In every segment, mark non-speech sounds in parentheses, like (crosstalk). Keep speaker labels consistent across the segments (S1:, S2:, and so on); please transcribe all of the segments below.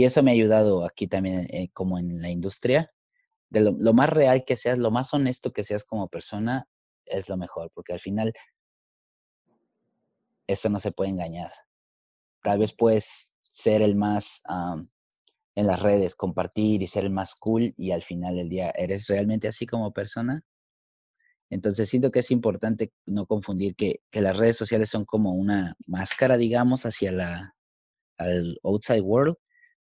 S1: Y eso me ha ayudado aquí también, eh, como en la industria, de lo, más real que seas, lo más honesto que seas como persona, es lo mejor, porque al final eso no se puede engañar. Tal vez puedes ser el más en las redes, compartir y ser el más cool y al final del día, ¿eres realmente así como persona? Entonces siento que es importante no confundir que, que las redes sociales son como una máscara, digamos, hacia la, al outside world,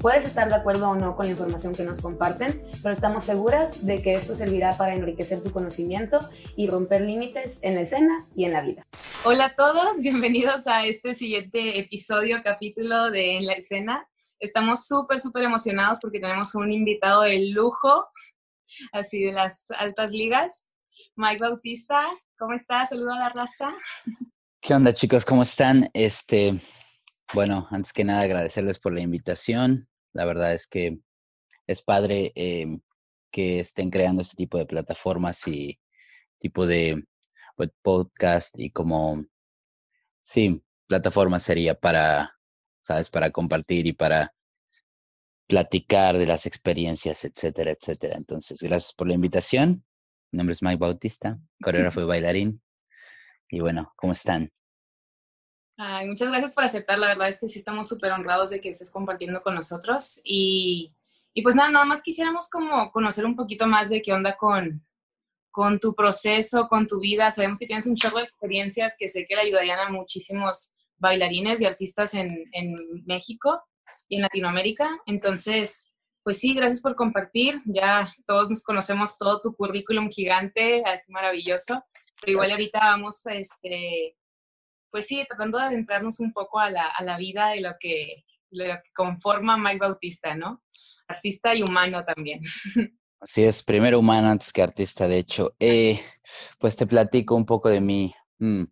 S2: Puedes estar de acuerdo o no con la información que nos comparten, pero estamos seguras de que esto servirá para enriquecer tu conocimiento y romper límites en la escena y en la vida. Hola a todos, bienvenidos a este siguiente episodio, capítulo de En la escena. Estamos súper, súper emocionados porque tenemos un invitado de lujo, así de las altas ligas. Mike Bautista, ¿cómo estás? Saludo a la raza.
S1: ¿Qué onda chicos? ¿Cómo están? Este, bueno, antes que nada agradecerles por la invitación. La verdad es que es padre em, que estén creando este tipo de plataformas y tipo de pues, podcast y como, sí, plataforma sería para, ¿sabes? Para compartir y para platicar de las experiencias, etcétera, etcétera. Entonces, gracias por la invitación. Mi nombre es Mike Bautista, (laughs) coreógrafo y bailarín. Y bueno, ¿cómo están?
S2: Ay, muchas gracias por aceptar. La verdad es que sí estamos súper honrados de que estés compartiendo con nosotros. Y, y, pues nada, nada más quisiéramos como conocer un poquito más de qué onda con, con tu proceso, con tu vida. Sabemos que tienes un chorro de experiencias que sé que le ayudarían a muchísimos bailarines y artistas en, en México y en Latinoamérica. Entonces, pues sí, gracias por compartir. Ya todos nos conocemos todo tu currículum gigante, es maravilloso. Pero igual ahorita vamos este, pues sí, tratando de adentrarnos un poco a la, a la vida de lo, que, lo que conforma Mike Bautista, ¿no? Artista y humano también. (laughs)
S1: Así es, primero humano antes que artista, de hecho. Eh, pues te platico un poco de mí. Mm.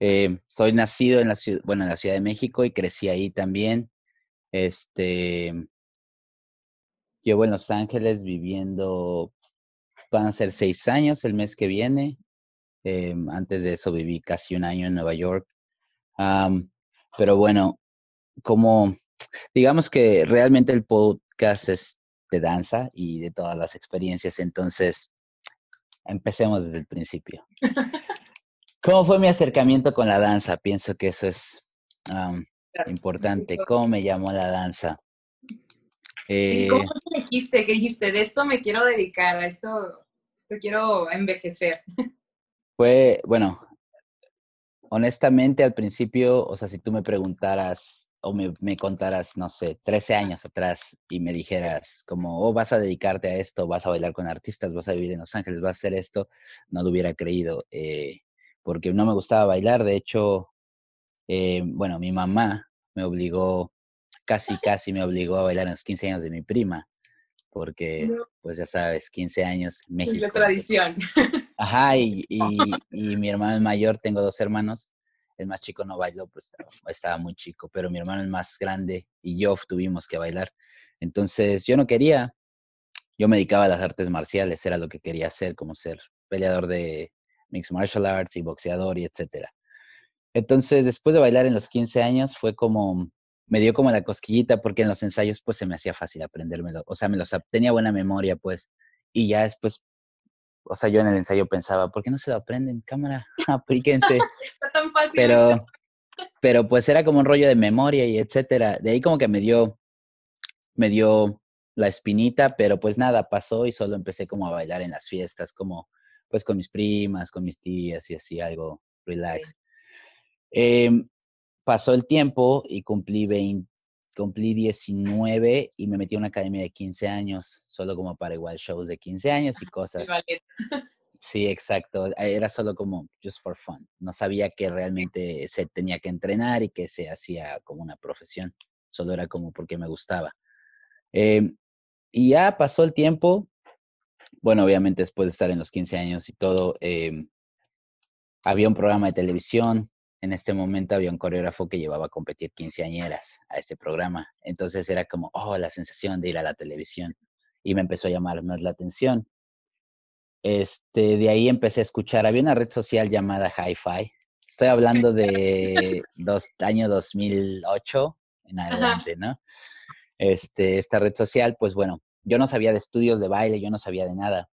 S1: Eh, soy nacido en la bueno, en la Ciudad de México y crecí ahí también. Este, llevo en Los Ángeles viviendo, van a ser seis años el mes que viene. Em, antes de eso viví casi un año en Nueva York. pero bueno, como digamos que realmente el podcast es de danza y de todas las experiencias, entonces empecemos desde el principio. ¿Cómo fue mi acercamiento con la danza? Pienso que eso es importante. ¿Cómo me llamó la danza?
S2: sí, ¿Cómo eh dijiste? ¿Qué dijiste? De esto me quiero dedicar, a esto, esto quiero envejecer.
S1: Fue, bueno, honestamente al principio, o sea, si tú me preguntaras o me, me, contaras, no sé, 13 años atrás y me dijeras como, oh, vas a dedicarte a esto, vas a bailar con artistas, vas a vivir en Los Ángeles, vas a hacer esto, no lo hubiera creído, eh, porque no me gustaba bailar. De hecho, eh, bueno, mi mamá me obligó, casi, casi me obligó a bailar en los 15 años de mi prima porque, pues ya sabes, 15 años, México.
S2: La tradición. (laughs)
S1: Ajá, y, y, mi hermano mayor, tengo dos hermanos, el más chico no bailó, pues estaba, muy chico, pero mi hermano el más grande y yo tuvimos que bailar. Entonces yo no quería, yo me dedicaba a las artes marciales, era lo que quería hacer, como ser peleador de mixed martial arts y boxeador y etcétera. Entonces, después de bailar en los 15 años, fue como, me dio como la cosquillita porque en los ensayos pues se me hacía fácil aprendérmelo, o sea, me los tenía buena memoria pues y ya después o sea, yo en el ensayo pensaba, ¿por qué no se lo aprenden? Cámara, (laughs) aplíquense. (laughs)
S2: Está tan fácil.
S1: Pero (laughs) pero pues era como un rollo de memoria y etcétera. De ahí como que me dio me dio la espinita, pero pues nada, pasó y solo empecé como a bailar en las fiestas, como pues con mis primas, con mis tías y así algo relax. Eh, pasó el tiempo y cumplí 20, cumplí 19 y me metí a una academia de 15 años, solo como para igual shows de 15 años y (laughs) cosas. Sí, exacto. Era solo como just for fun. No sabía que realmente se tenía que entrenar y que se hacía como una profesión. solo era como porque me gustaba. Em, y ya pasó el tiempo, bueno, obviamente después de estar en los 15 años y todo, em, había un programa de televisión, en este momento había un coreógrafo que llevaba a competir quinceañeras a ese programa, entonces era como, oh, la sensación de ir a la televisión, y me empezó a llamar más la atención. Este, de ahí empecé a escuchar, había una red social llamada Hi-Fi, estoy hablando (laughs) de dos, año 2008 en adelante, ¿no? Este, esta red social, pues bueno, yo no sabía de estudios de baile, yo no sabía de nada.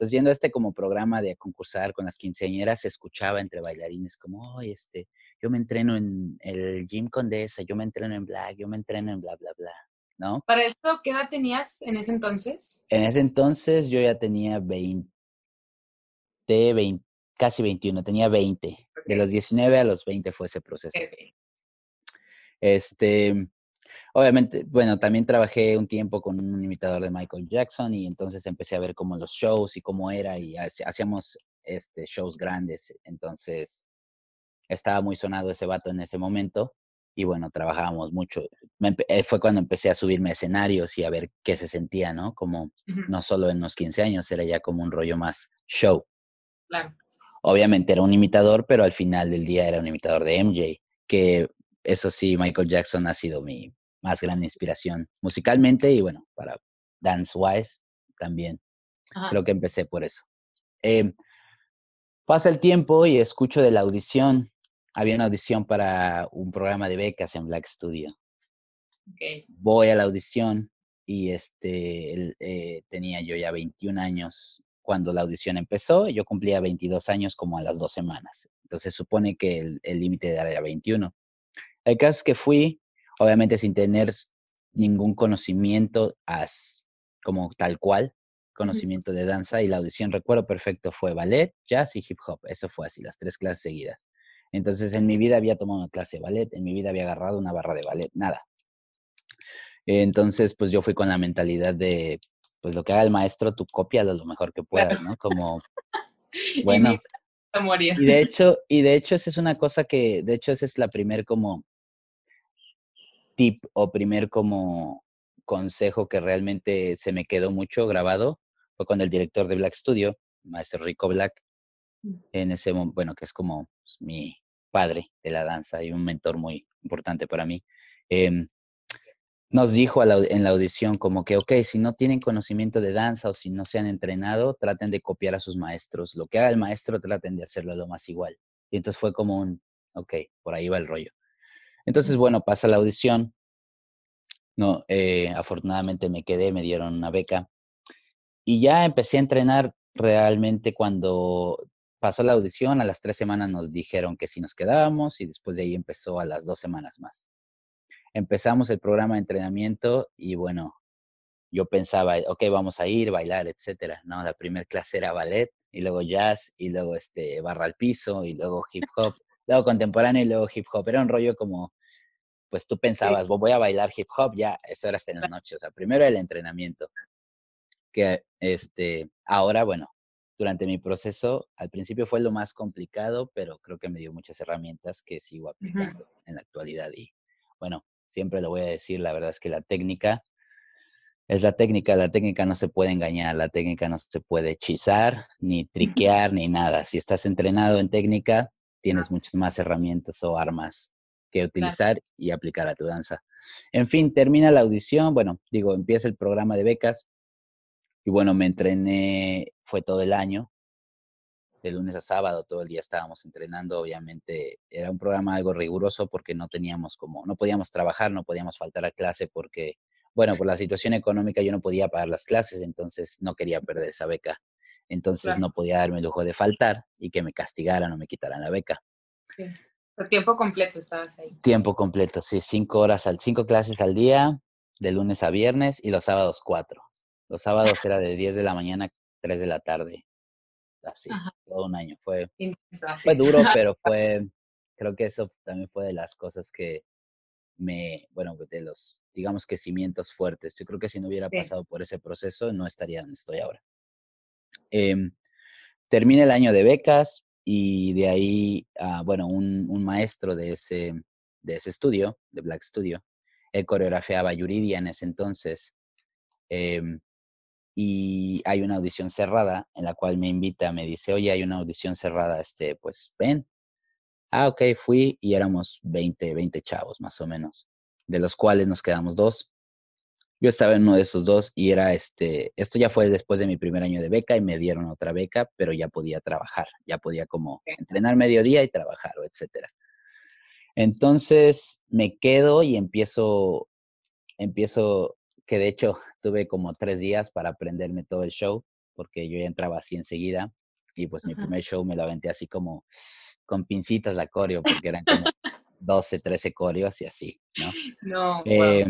S1: Entonces, yendo a este como programa de concursar con las quinceañeras, se escuchaba entre bailarines como, oye, este, yo me entreno en el Gym Condesa, yo me entreno en Black, yo me entreno en bla, bla, bla, ¿no?
S2: ¿Para esto qué edad tenías en ese entonces?
S1: En ese entonces yo ya tenía 20, 20 casi 21, tenía 20. De los 19 a los 20 fue ese proceso. Este, Obviamente, bueno, también trabajé un tiempo con un imitador de Michael Jackson y entonces empecé a ver como los shows y cómo era y hacíamos este, shows grandes. Entonces, estaba muy sonado ese vato en ese momento y bueno, trabajábamos mucho. Eh, fue cuando empecé a subirme a escenarios y a ver qué se sentía, ¿no? Como no solo en los 15 años, era ya como un rollo más show.
S2: Claro.
S1: Obviamente era un imitador, pero al final del día era un imitador de MJ, que eso sí, Michael Jackson ha sido mi, más gran inspiración musicalmente y bueno, para dance wise también. Creo que empecé por eso. Em, pasa el tiempo y escucho de la audición. Había una audición para un programa de becas en Black Studio. Voy a la audición y este, eh, tenía yo ya 21 años cuando la audición empezó. Yo cumplía 22 años como a las dos semanas. Entonces supone que el límite de edad era 21. El caso es que fui, obviamente sin tener ningún conocimiento as, como tal cual, conocimiento de danza y la audición, recuerdo perfecto, fue ballet, jazz y hip hop. Eso fue así, las tres clases seguidas. Entonces en mi vida había tomado una clase de ballet, en mi vida había agarrado una barra de ballet, nada. Entonces, pues yo fui con la mentalidad de, pues lo que haga el maestro, tú cópialo lo mejor que puedas, ¿no? Como, (laughs) bueno. Y de hecho, y de hecho esa es una cosa que, de hecho esa es la primer como tip o primer como consejo que realmente se me quedó mucho grabado fue con el director de Black Studio, maestro Rico Black, mm. en ese bueno, que es como pues, mi padre de la danza y un mentor muy importante para mí. Em, nos dijo en la audición como que, ok, si no tienen conocimiento de danza o si no se han entrenado, traten de copiar a sus maestros. Lo que haga el maestro, traten de hacerlo lo más igual. Y entonces fue como un, ok, por ahí va el rollo. Entonces, bueno, pasa la audición. No, eh, afortunadamente me quedé, me dieron una beca. Y ya empecé a entrenar realmente cuando pasó la audición. A las tres semanas nos dijeron que sí nos quedábamos y después de ahí empezó a las dos semanas más. Empezamos el programa de entrenamiento y bueno, yo pensaba, ok, vamos a ir, bailar, etcétera. No, la primera clase era ballet y luego jazz y luego este barra al piso y luego hip hop luego contemporáneo y luego hip hop. Era un rollo como, pues tú pensabas, voy a bailar hip hop, ya, eso era hasta en la noche. O sea, primero el entrenamiento. Que este, ahora, bueno, durante mi proceso, al principio fue lo más complicado, pero creo que me dio muchas herramientas que sigo aplicando en la actualidad. Y bueno, siempre lo voy a decir, la verdad es que la técnica es la técnica, la técnica no se puede engañar, la técnica no se puede hechizar, ni triquear, ni nada. Si estás entrenado en técnica, tienes muchas más herramientas o armas que utilizar y aplicar a tu danza. En fin, termina la audición, bueno, digo, empieza el programa de becas y bueno, me entrené, fue todo el año, de lunes a sábado, todo el día estábamos entrenando, obviamente era un programa algo riguroso porque no teníamos como, no podíamos trabajar, no podíamos faltar a clase porque, bueno, por la situación económica yo no podía pagar las clases, entonces no quería perder esa beca. Entonces no podía darme el lujo de faltar y que me castigaran o me quitaran la beca.
S2: Sí. Tiempo completo estabas ahí.
S1: Tiempo completo, sí, cinco horas al, cinco clases al día, de lunes a viernes y los sábados cuatro. Los sábados era de 10 de la mañana a 3 de la tarde. Así, todo un año. Fue, fue duro, (laughs) pero fue, creo que eso también fue de las cosas que me, bueno, de los, digamos que cimientos fuertes. Yo creo que si no hubiera pasado por ese proceso, no estaría donde estoy ahora. Eh, termina el año de becas y de ahí, ah, bueno, un, maestro de ese, de ese estudio, de Black Studio, él coreografiaba Yuridia en ese entonces. Em, y hay una audición cerrada en la cual me invita, me dice, oye, hay una audición cerrada, este, pues ven. Ah, ok, fui y éramos 20, 20 chavos más o menos, de los cuales nos quedamos dos. Yo estaba en uno de esos dos y era este, esto ya fue después de mi primer año de beca y me dieron otra beca, pero ya podía trabajar, ya podía como entrenar mediodía y trabajar o etcétera. Entonces me quedo y empiezo, empiezo, que de hecho (laughs) tuve como tres días para aprenderme todo el show, porque yo ya entraba así enseguida y pues mi primer show me lo aventé así como con pincitas la coreo, porque eran como (laughs) 12, 13 coreos y así, ¿no?
S2: No.
S1: Eh,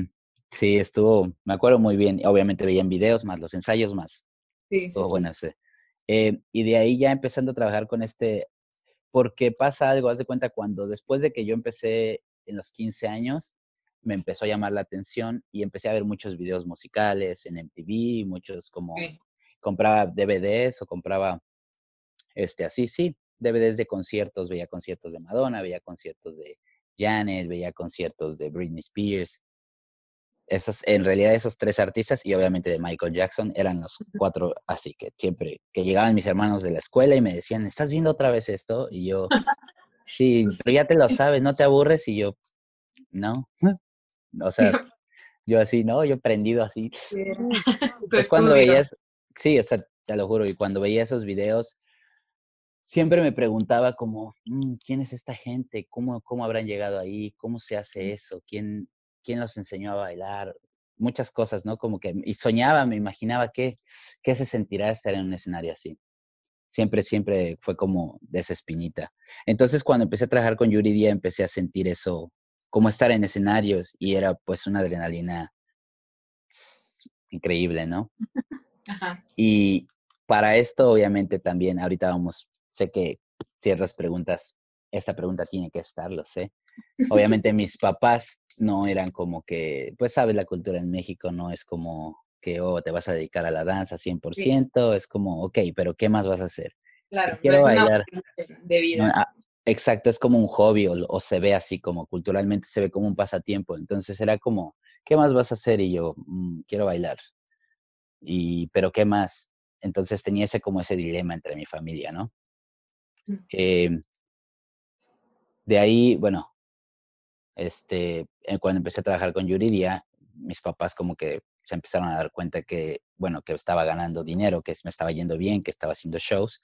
S1: Sí, estuvo, me acuerdo muy bien. Obviamente veían videos, más los ensayos, más.
S2: Sí, sí,
S1: bueno eh, y de ahí ya empezando a trabajar con este, porque pasa algo, haz de cuenta, cuando después de que yo empecé en los 15 años, me empezó a llamar la atención y empecé a ver muchos videos musicales en MTV, muchos como compraba DVDs o compraba, este, así, sí, DVDs de conciertos, veía conciertos de Madonna, veía conciertos de Janet, veía conciertos de Britney Spears esos, en realidad esos tres artistas y obviamente de Michael Jackson eran los cuatro, así que siempre que llegaban mis hermanos de la escuela y me decían, ¿estás viendo otra vez esto? Y yo, (laughs) sí, pero ya te lo sabes, no te aburres y yo, no. O sea, (laughs) yo así, ¿no? Yo prendido así. (laughs) Pues cuando veías, sí, o sea, te lo juro, y cuando veía esos videos, siempre me preguntaba como, mm, ¿quién es esta gente? ¿Cómo, ¿Cómo habrán llegado ahí? ¿Cómo se hace eso? ¿Quién, quién los enseñó a bailar, muchas cosas, ¿no? Como que, y soñaba, me imaginaba qué, qué se sentirá estar en un escenario así. Siempre, siempre fue como de esa espinita. Entonces, cuando empecé a trabajar con Yuridia, empecé a sentir eso, como estar en escenarios, y era pues una adrenalina increíble, ¿no? (laughs) Y para esto, obviamente, también, ahorita vamos, sé que ciertas preguntas, esta pregunta tiene que estar, lo sé. Obviamente mis papás no eran como que, pues sabes, la cultura en México no es como que, oh, te vas a dedicar a la danza 100%, es como, ok, pero ¿qué más vas a hacer?
S2: Claro, quiero bailar. de vida.
S1: Ah, exacto, es como un hobby o, se ve así como culturalmente se ve como un pasatiempo. Entonces era como, ¿qué más vas a hacer? Y yo, mm, quiero bailar. Y, pero ¿qué más? Entonces tenía ese como ese dilema entre mi familia, ¿no? Mm. Em, de ahí, bueno, este, eh, cuando empecé a trabajar con Yuridia, mis papás como que se empezaron a dar cuenta que, bueno, que estaba ganando dinero, que me estaba yendo bien, que estaba haciendo shows.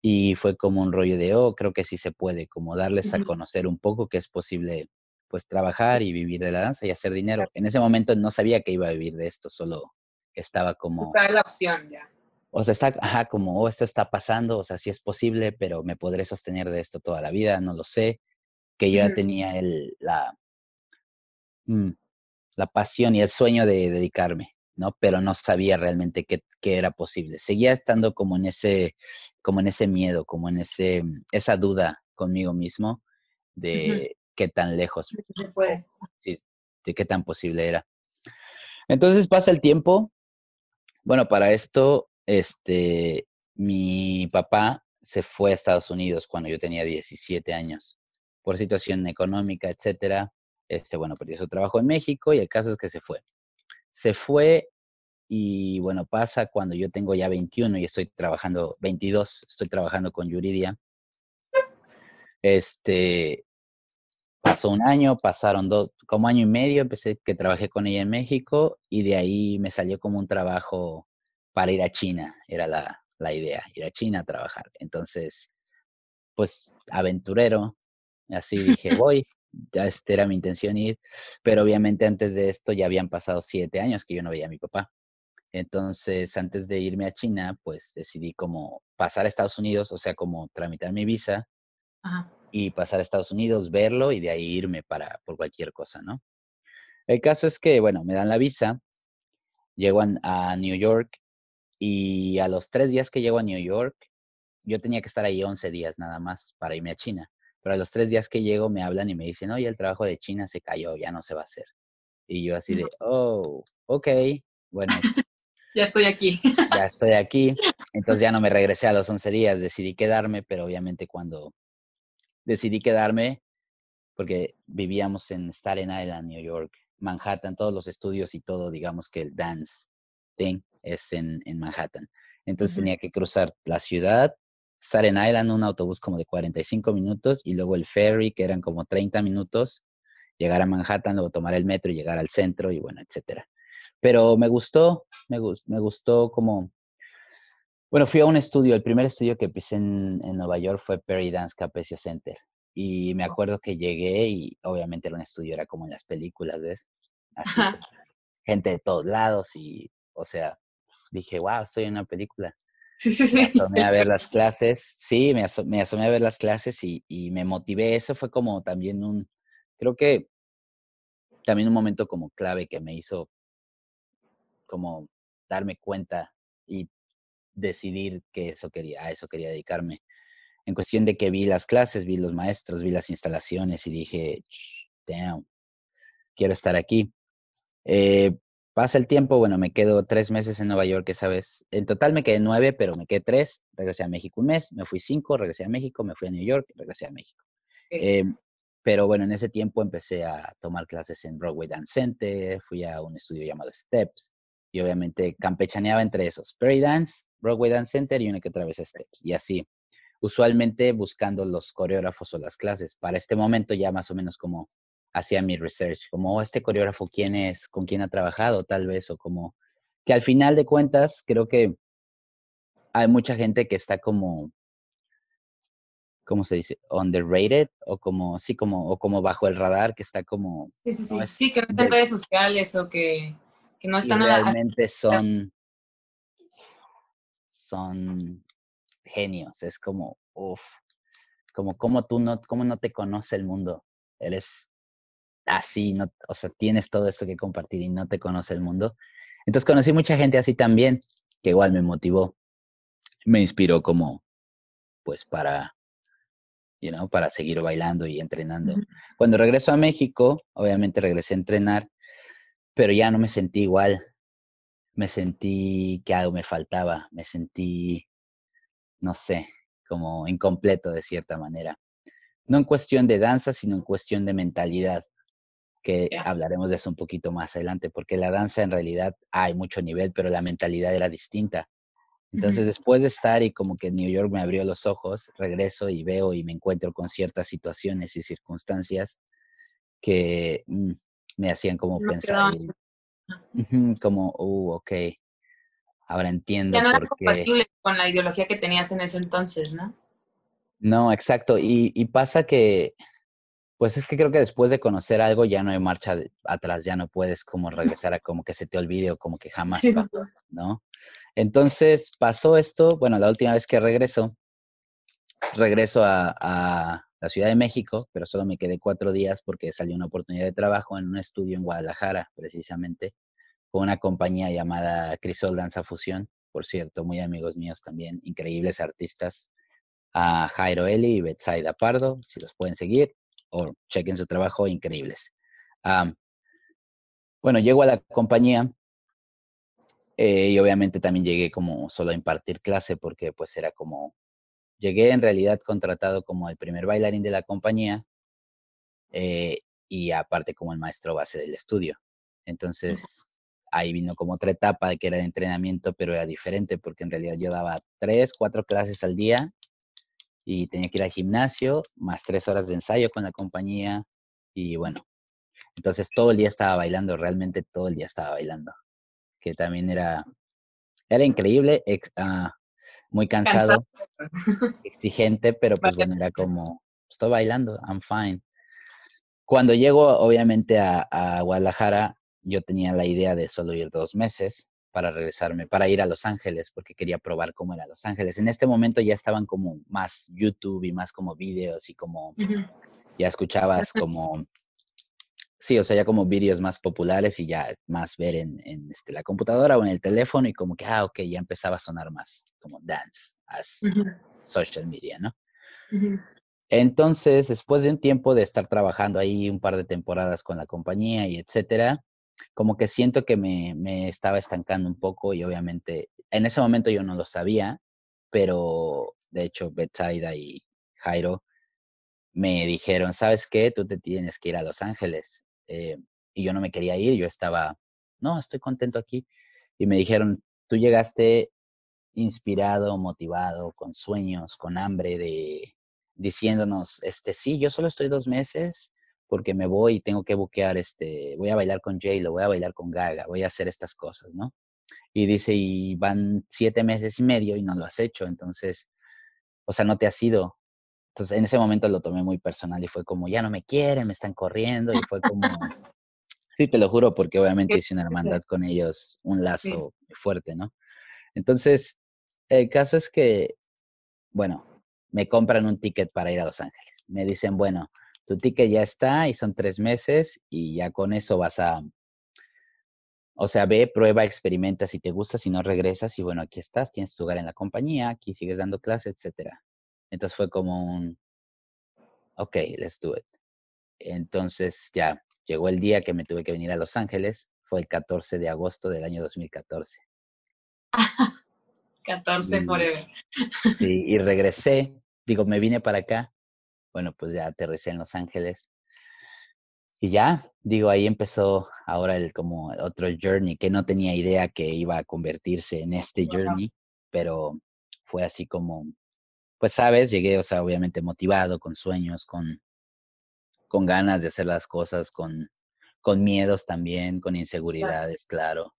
S1: Y fue como un rollo de, oh, creo que sí se puede, como darles a conocer un poco que es posible, pues, trabajar y vivir de la danza y hacer dinero. En ese momento no sabía que iba a vivir de esto, solo estaba como...
S2: Está la opción ya.
S1: O sea, está, ajá, como, oh, esto está pasando, o sea, sí es posible, pero me podré sostener de esto toda la vida, no lo sé que yo ya tenía el, la, mm, la pasión y el sueño de dedicarme, ¿no? Pero no sabía realmente qué, era posible. Seguía estando como en ese, como en ese miedo, como en ese, esa duda conmigo mismo de qué tan lejos, sí, de qué tan posible era. Entonces pasa el tiempo. Bueno, para esto, este, mi papá se fue a Estados Unidos cuando yo tenía 17 años por situación económica, etcétera. Este, bueno, perdió su trabajo en México y el caso es que se fue. Se fue y bueno, pasa cuando yo tengo ya 21 y estoy trabajando, 22, estoy trabajando con Yuridia. Este, pasó un año, pasaron dos, como año y medio, empecé que trabajé con ella en México y de ahí me salió como un trabajo para ir a China, era la, la idea, ir a China a trabajar. Entonces, pues aventurero, Así dije, voy, ya esta era mi intención ir, pero obviamente antes de esto ya habían pasado siete años que yo no veía a mi papá. Entonces, antes de irme a China, pues decidí como pasar a Estados Unidos, o sea, como tramitar mi visa y pasar a Estados Unidos, verlo y de ahí irme para por cualquier cosa, ¿no? El caso es que, bueno, me dan la visa, llego a, New York y a los tres días que llego a New York, yo tenía que estar ahí 11 días nada más para irme a China. Pero a los tres días que llego me hablan y me dicen, oye, el trabajo de China se cayó, ya no se va a hacer. Y yo así de, oh, ok, bueno. (laughs)
S2: ya estoy aquí.
S1: ya estoy aquí. Entonces ya no me (laughs) regresé a los 11 días, decidí quedarme, pero obviamente cuando decidí quedarme, porque vivíamos en Staten Island, New York, Manhattan, todos los estudios y todo, digamos que el dance thing es en, en Manhattan. Entonces tenía que cruzar la ciudad, estar en Island, un autobús como de 45 minutos y luego el ferry, que eran como 30 minutos, llegar a Manhattan, luego tomar el metro y llegar al centro y bueno, etcétera. Pero me gustó, me, me gustó como... Bueno, fui a un estudio, el primer estudio que pisé en, en Nueva York fue Perry Dance Capecio Center. Y me acuerdo que llegué y obviamente era un estudio, era como en las películas, ¿ves? Así, gente de todos lados y, o sea, dije, wow, estoy en una película.
S2: Sí, sí, sí.
S1: Me asomé a ver las clases, sí, me, asomé a ver las clases y, y, me motivé. Eso fue como también un, creo que también un momento como clave que me hizo como darme cuenta y decidir que eso quería, a eso quería dedicarme. En cuestión de que vi las clases, vi los maestros, vi las instalaciones y dije, damn, quiero estar aquí. Eh, Pasa el tiempo, bueno, me quedo tres meses en Nueva York esa vez. En total me quedé nueve, pero me quedé tres. Regresé a México un mes, me fui cinco, regresé a México, me fui a New York, regresé a México. Eh, pero bueno, en ese tiempo empecé a tomar clases en Broadway Dance Center, fui a un estudio llamado Steps y obviamente campechaneaba entre esos, Perry Dance, Broadway Dance Center y una que otra vez Steps. Y así, usualmente buscando los coreógrafos o las clases. Para este momento ya más o menos como hacía mi research, como oh, este coreógrafo, quién es, con quién ha trabajado tal vez, o como que al final de cuentas creo que hay mucha gente que está como, ¿cómo se dice? Underrated, o como, sí, como, o como bajo el radar, que está como...
S2: Sí, sí, sí, sí, que no están en redes sociales o que, que no están...
S1: realmente son, son genios, es como, uff, como, como tú no, como no te conoce el mundo, eres así, no, o sea, tienes todo esto que compartir y no te conoce el mundo. Entonces conocí mucha gente así también, que igual me motivó, me inspiró como, pues para, you know, para seguir bailando y entrenando. Cuando regreso a México, obviamente regresé a entrenar, pero ya no me sentí igual. Me sentí que algo me faltaba, me sentí, no sé, como incompleto de cierta manera. No en cuestión de danza, sino en cuestión de mentalidad que hablaremos de eso un poquito más adelante, porque la danza en realidad hay mucho nivel, pero la mentalidad era distinta. Entonces, después de estar y como que New York me abrió los ojos, regreso y veo y me encuentro con ciertas situaciones y circunstancias que mm, me hacían como pensar, como, uh, ok, ahora entiendo
S2: ya no era compatible con la ideología que tenías en ese entonces, ¿no?
S1: No, exacto. Y, y pasa que pues es que creo que después de conocer algo ya no hay marcha atrás, ya no puedes como (laughs) regresar a como que se te olvide o como que jamás pasó, ¿no? Entonces pasó esto, bueno, la última vez que regreso, regreso a, a, la Ciudad de México, pero solo me quedé cuatro días porque salió una oportunidad de trabajo en un estudio en Guadalajara, precisamente, con una compañía llamada Crisol Danza Fusión, por cierto, muy amigos míos también, increíbles artistas, a Jairo Eli y Betsaida Pardo, si los pueden seguir, o chequen su trabajo, increíbles. bueno, llego a la compañía eh, y obviamente también llegué como solo a impartir clase porque pues era como, llegué en realidad contratado como el primer bailarín de la compañía eh, y aparte como el maestro base del estudio. Entonces ahí vino como otra etapa que era de entrenamiento, pero era diferente porque en realidad yo daba tres, cuatro clases al día y tenía que ir al gimnasio, más tres horas de ensayo con la compañía y bueno, entonces todo el día estaba bailando, realmente todo el día estaba bailando, que también era, era increíble, ah, muy cansado, (laughs) exigente, pero pues bueno, era como, estoy bailando, I'm fine. Cuando llego obviamente a, a Guadalajara, yo tenía la idea de solo ir dos meses, para regresarme, para ir a Los Ángeles, porque quería probar cómo era Los Ángeles. En este momento ya estaban como más YouTube y más como videos y como ya escuchabas (laughs) como, sí, o sea, ya como videos más populares y ya más ver en, en este, la computadora o en el teléfono y como que, ah, ok, ya empezaba a sonar más como dance, as social media, ¿no? Entonces, después de un tiempo de estar trabajando ahí un par de temporadas con la compañía y etcétera, como que siento que me, me estaba estancando un poco y obviamente en ese momento yo no lo sabía, pero de hecho Betsaida y Jairo me dijeron, ¿sabes qué? Tú te tienes que ir a Los Ángeles. Eh, y yo no me quería ir, yo estaba, no, estoy contento aquí. Y me dijeron, tú llegaste inspirado, motivado, con sueños, con hambre de diciéndonos, este, sí, yo solo estoy dos meses porque me voy y tengo que buquear, este, voy a bailar con J-Lo, voy a bailar con Gaga, voy a hacer estas cosas, ¿no? Y dice, y van siete meses y medio y no lo has hecho, entonces, o sea, no te has ido. Entonces, en ese momento lo tomé muy personal y fue como, ya no me quieren, me están corriendo, y fue como, sí, te lo juro, porque (laughs) obviamente hice una hermandad con ellos, un lazo fuerte, ¿no? Entonces, el caso es que, bueno, me compran un ticket para ir a Los Ángeles. Me dicen, bueno, tu ticket ya está y son tres meses y ya con eso vas a, o sea, ve, prueba, experimenta si te gusta, si no regresas y bueno, aquí estás, tienes tu lugar en la compañía, aquí sigues dando clases, etcétera. Entonces fue como un, ok, let's do it. Entonces ya llegó el día que me tuve que venir a Los Ángeles, fue el 14 de agosto del año 2014.
S2: 14 (laughs) forever.
S1: Sí, y regresé, digo, me vine para acá, bueno, pues ya aterricé en Los Ángeles. Y ya, digo, ahí empezó ahora el como otro journey que no tenía idea que iba a convertirse en este journey, pero fue así como, pues sabes, llegué, o sea, obviamente motivado, con sueños, con, con ganas de hacer las cosas, con, con miedos también, con inseguridades, claro.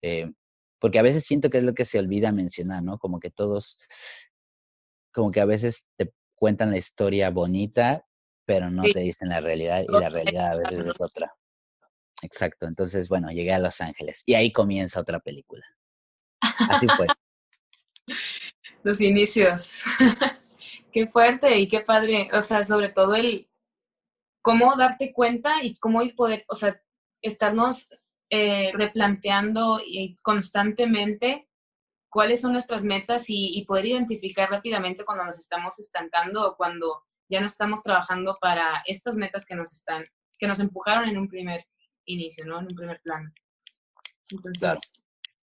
S1: Eh, porque a veces siento que es lo que se olvida mencionar, ¿no? Como que todos, como que a veces te cuentan la historia bonita, pero no te dicen la realidad y la realidad a veces es otra. Exacto, entonces, bueno, llegué a Los Ángeles y ahí comienza otra película. Así fue. (laughs)
S2: Los inicios. (laughs) qué fuerte y qué padre. O sea, sobre todo el cómo darte cuenta y cómo ir poder, o sea, estarnos eh, replanteando y constantemente cuáles son nuestras metas y, poder identificar rápidamente cuando nos estamos estancando o cuando ya no estamos trabajando para estas metas que nos están, que nos empujaron en un primer inicio, ¿no? En un primer plano. Entonces,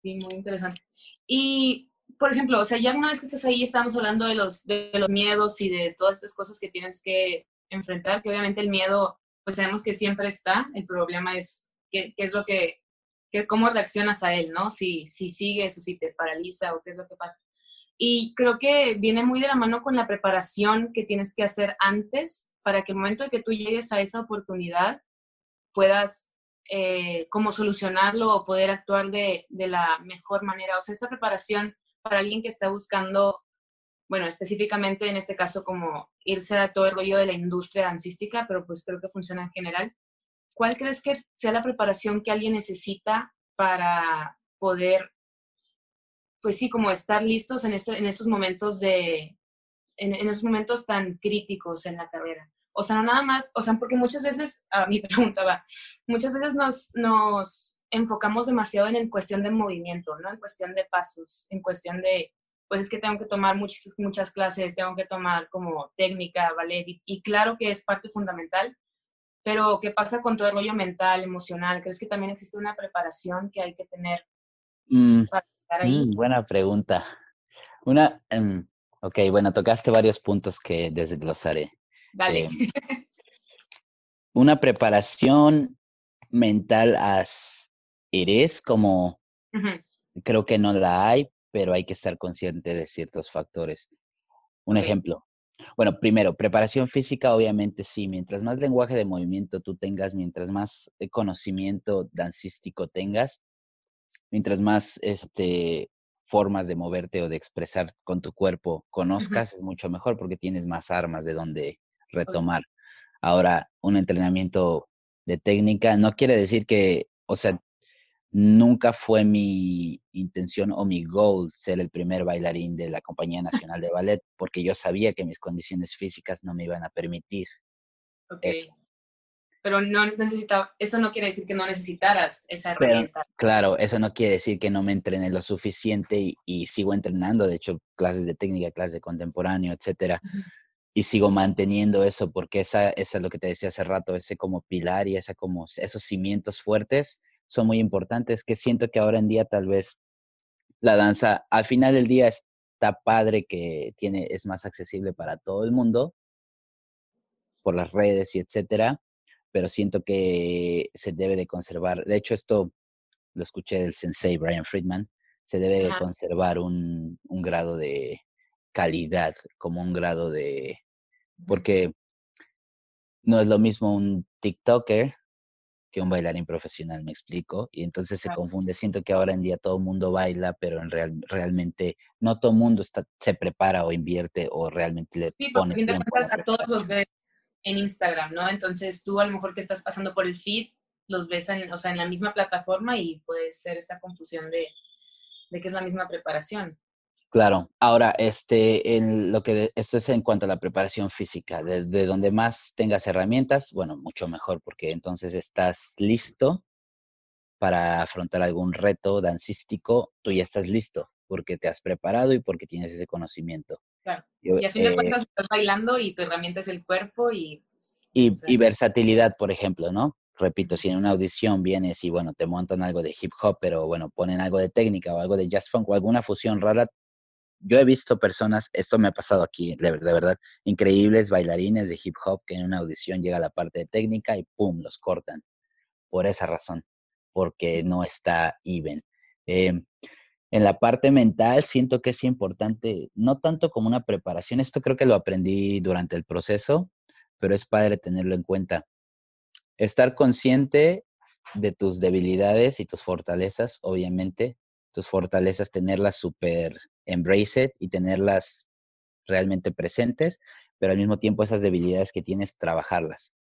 S2: sí, muy interesante. Y, por ejemplo, o sea, ya una vez que estás ahí, estamos hablando de los, de los miedos y de todas estas cosas que tienes que enfrentar, que obviamente el miedo, pues sabemos que siempre está, el problema es qué, es lo que, cómo reaccionas a él, ¿no? Si, si sigues o si te paraliza o qué es lo que pasa. Y creo que viene muy de la mano con la preparación que tienes que hacer antes para que el momento de que tú llegues a esa oportunidad puedas eh, como solucionarlo o poder actuar de, de, la mejor manera. O sea, esta preparación para alguien que está buscando, bueno, específicamente en este caso como irse a todo el rollo de la industria dancística, pero pues creo que funciona en general. ¿Cuál crees que sea la preparación que alguien necesita para poder, pues sí, como estar listos en, en estos momentos de, en, esos momentos tan críticos en la carrera? O sea, no nada más, o sea, porque muchas veces, a mi (laughs) pregunta va, muchas veces nos, nos enfocamos demasiado en, en cuestión de movimiento, ¿no? En cuestión de pasos, en cuestión de, pues es que tengo que tomar muchas, muchas clases, tengo que tomar como técnica, ballet, y claro que es parte fundamental, pero, ¿qué pasa con todo el rollo mental, emocional? ¿Crees que también existe una preparación que hay que tener
S1: mm, para estar ahí? Mm, buena pregunta. Una, em, ok, bueno, tocaste varios puntos que desglosaré.
S2: Dale.
S1: Em, una preparación mental as eres, como creo que no la hay, pero hay que estar consciente de ciertos factores. Un ejemplo, bueno, primero, preparación física, obviamente sí. Mientras más lenguaje de movimiento tú tengas, mientras más eh, conocimiento dancístico tengas, mientras más este, formas de moverte o de expresar con tu cuerpo conozcas, es mucho mejor porque tienes más armas de donde retomar. Ahora, un entrenamiento de técnica no quiere decir que, o sea, nunca fue mi intención o mi goal ser el primer bailarín de la Compañía Nacional de Ballet, porque yo sabía que mis condiciones físicas no me iban a permitir eso.
S2: Pero no necesitaba, eso no quiere decir que no necesitaras esa herramienta.
S1: claro, eso no quiere decir que no me entrene lo suficiente y, sigo entrenando, de hecho, clases de técnica, clases de contemporáneo, etcétera. Y sigo manteniendo eso porque esa, esa es lo que te decía hace rato, ese como pilar y esa como esos cimientos fuertes son muy importantes, que siento que ahora en día tal vez la danza al final del día está padre que tiene, es más accesible para todo el mundo por las redes y etcétera, pero siento que se debe de conservar. De hecho, esto lo escuché del sensei Brian Friedman, se debe de conservar un, un grado de calidad, como un grado de... Porque no es lo mismo un TikToker que un bailarín profesional, me explico, y entonces se confunde. Siento que ahora en día todo el mundo baila, pero en real, realmente no todo el mundo está, se prepara o invierte o realmente le
S2: sí,
S1: pone
S2: tiempo. a, a todos los ves en Instagram, ¿no? Entonces tú a lo mejor que estás pasando por el feed, los ves en, o sea, en la misma plataforma y puede ser esta confusión de, de que es la misma preparación.
S1: Claro. Ahora, este, en lo que esto es en cuanto a la preparación física, de, donde más tengas herramientas, bueno, mucho mejor, porque entonces estás listo para afrontar algún reto dancístico, tú ya estás listo, porque te has preparado y porque tienes ese conocimiento.
S2: Claro. y a fin de eh cuentas estás bailando y tu herramienta es el cuerpo y...
S1: Pues, y, y versatilidad, por ejemplo, ¿no? repito, si en una audición vienes y bueno, te montan algo de hip hop, pero bueno, ponen algo de técnica o algo de jazz funk o alguna fusión rara, yo he visto personas, esto me ha pasado aquí, de, verdad, increíbles bailarines de hip hop que en una audición llega la parte de técnica y ¡pum! los cortan. Por esa razón, porque no está even. Em, en la parte mental siento que es importante, no tanto como una preparación, esto creo que lo aprendí durante el proceso, pero es padre tenerlo en cuenta. Estar consciente de tus debilidades y tus fortalezas, obviamente, tus fortalezas, tenerlas súper embrace it y tenerlas realmente presentes, pero al mismo tiempo esas debilidades que tienes, trabajarlas.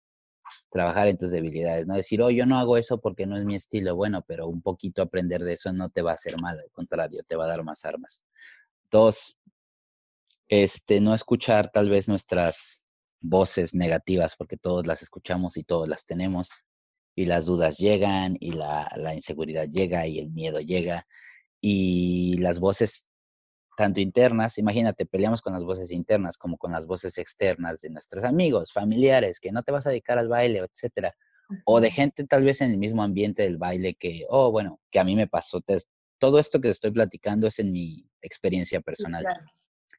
S1: Trabajar en tus debilidades, no decir, oh, yo no hago eso porque no es mi estilo. Bueno, pero un poquito aprender de eso no te va a hacer mal, al contrario, te va a dar más armas. Dos, este, no escuchar tal vez nuestras voces negativas, porque todos las escuchamos y todos las tenemos, y las dudas llegan, y la, la inseguridad llega, y el miedo llega, y las voces tanto internas, imagínate, peleamos con las voces internas como con las voces externas de nuestros amigos, familiares, que no te vas a dedicar al baile, etcétera. O de gente tal vez en el mismo ambiente del baile que, oh, bueno, que a mí me pasó. todo esto que estoy platicando es en mi experiencia personal,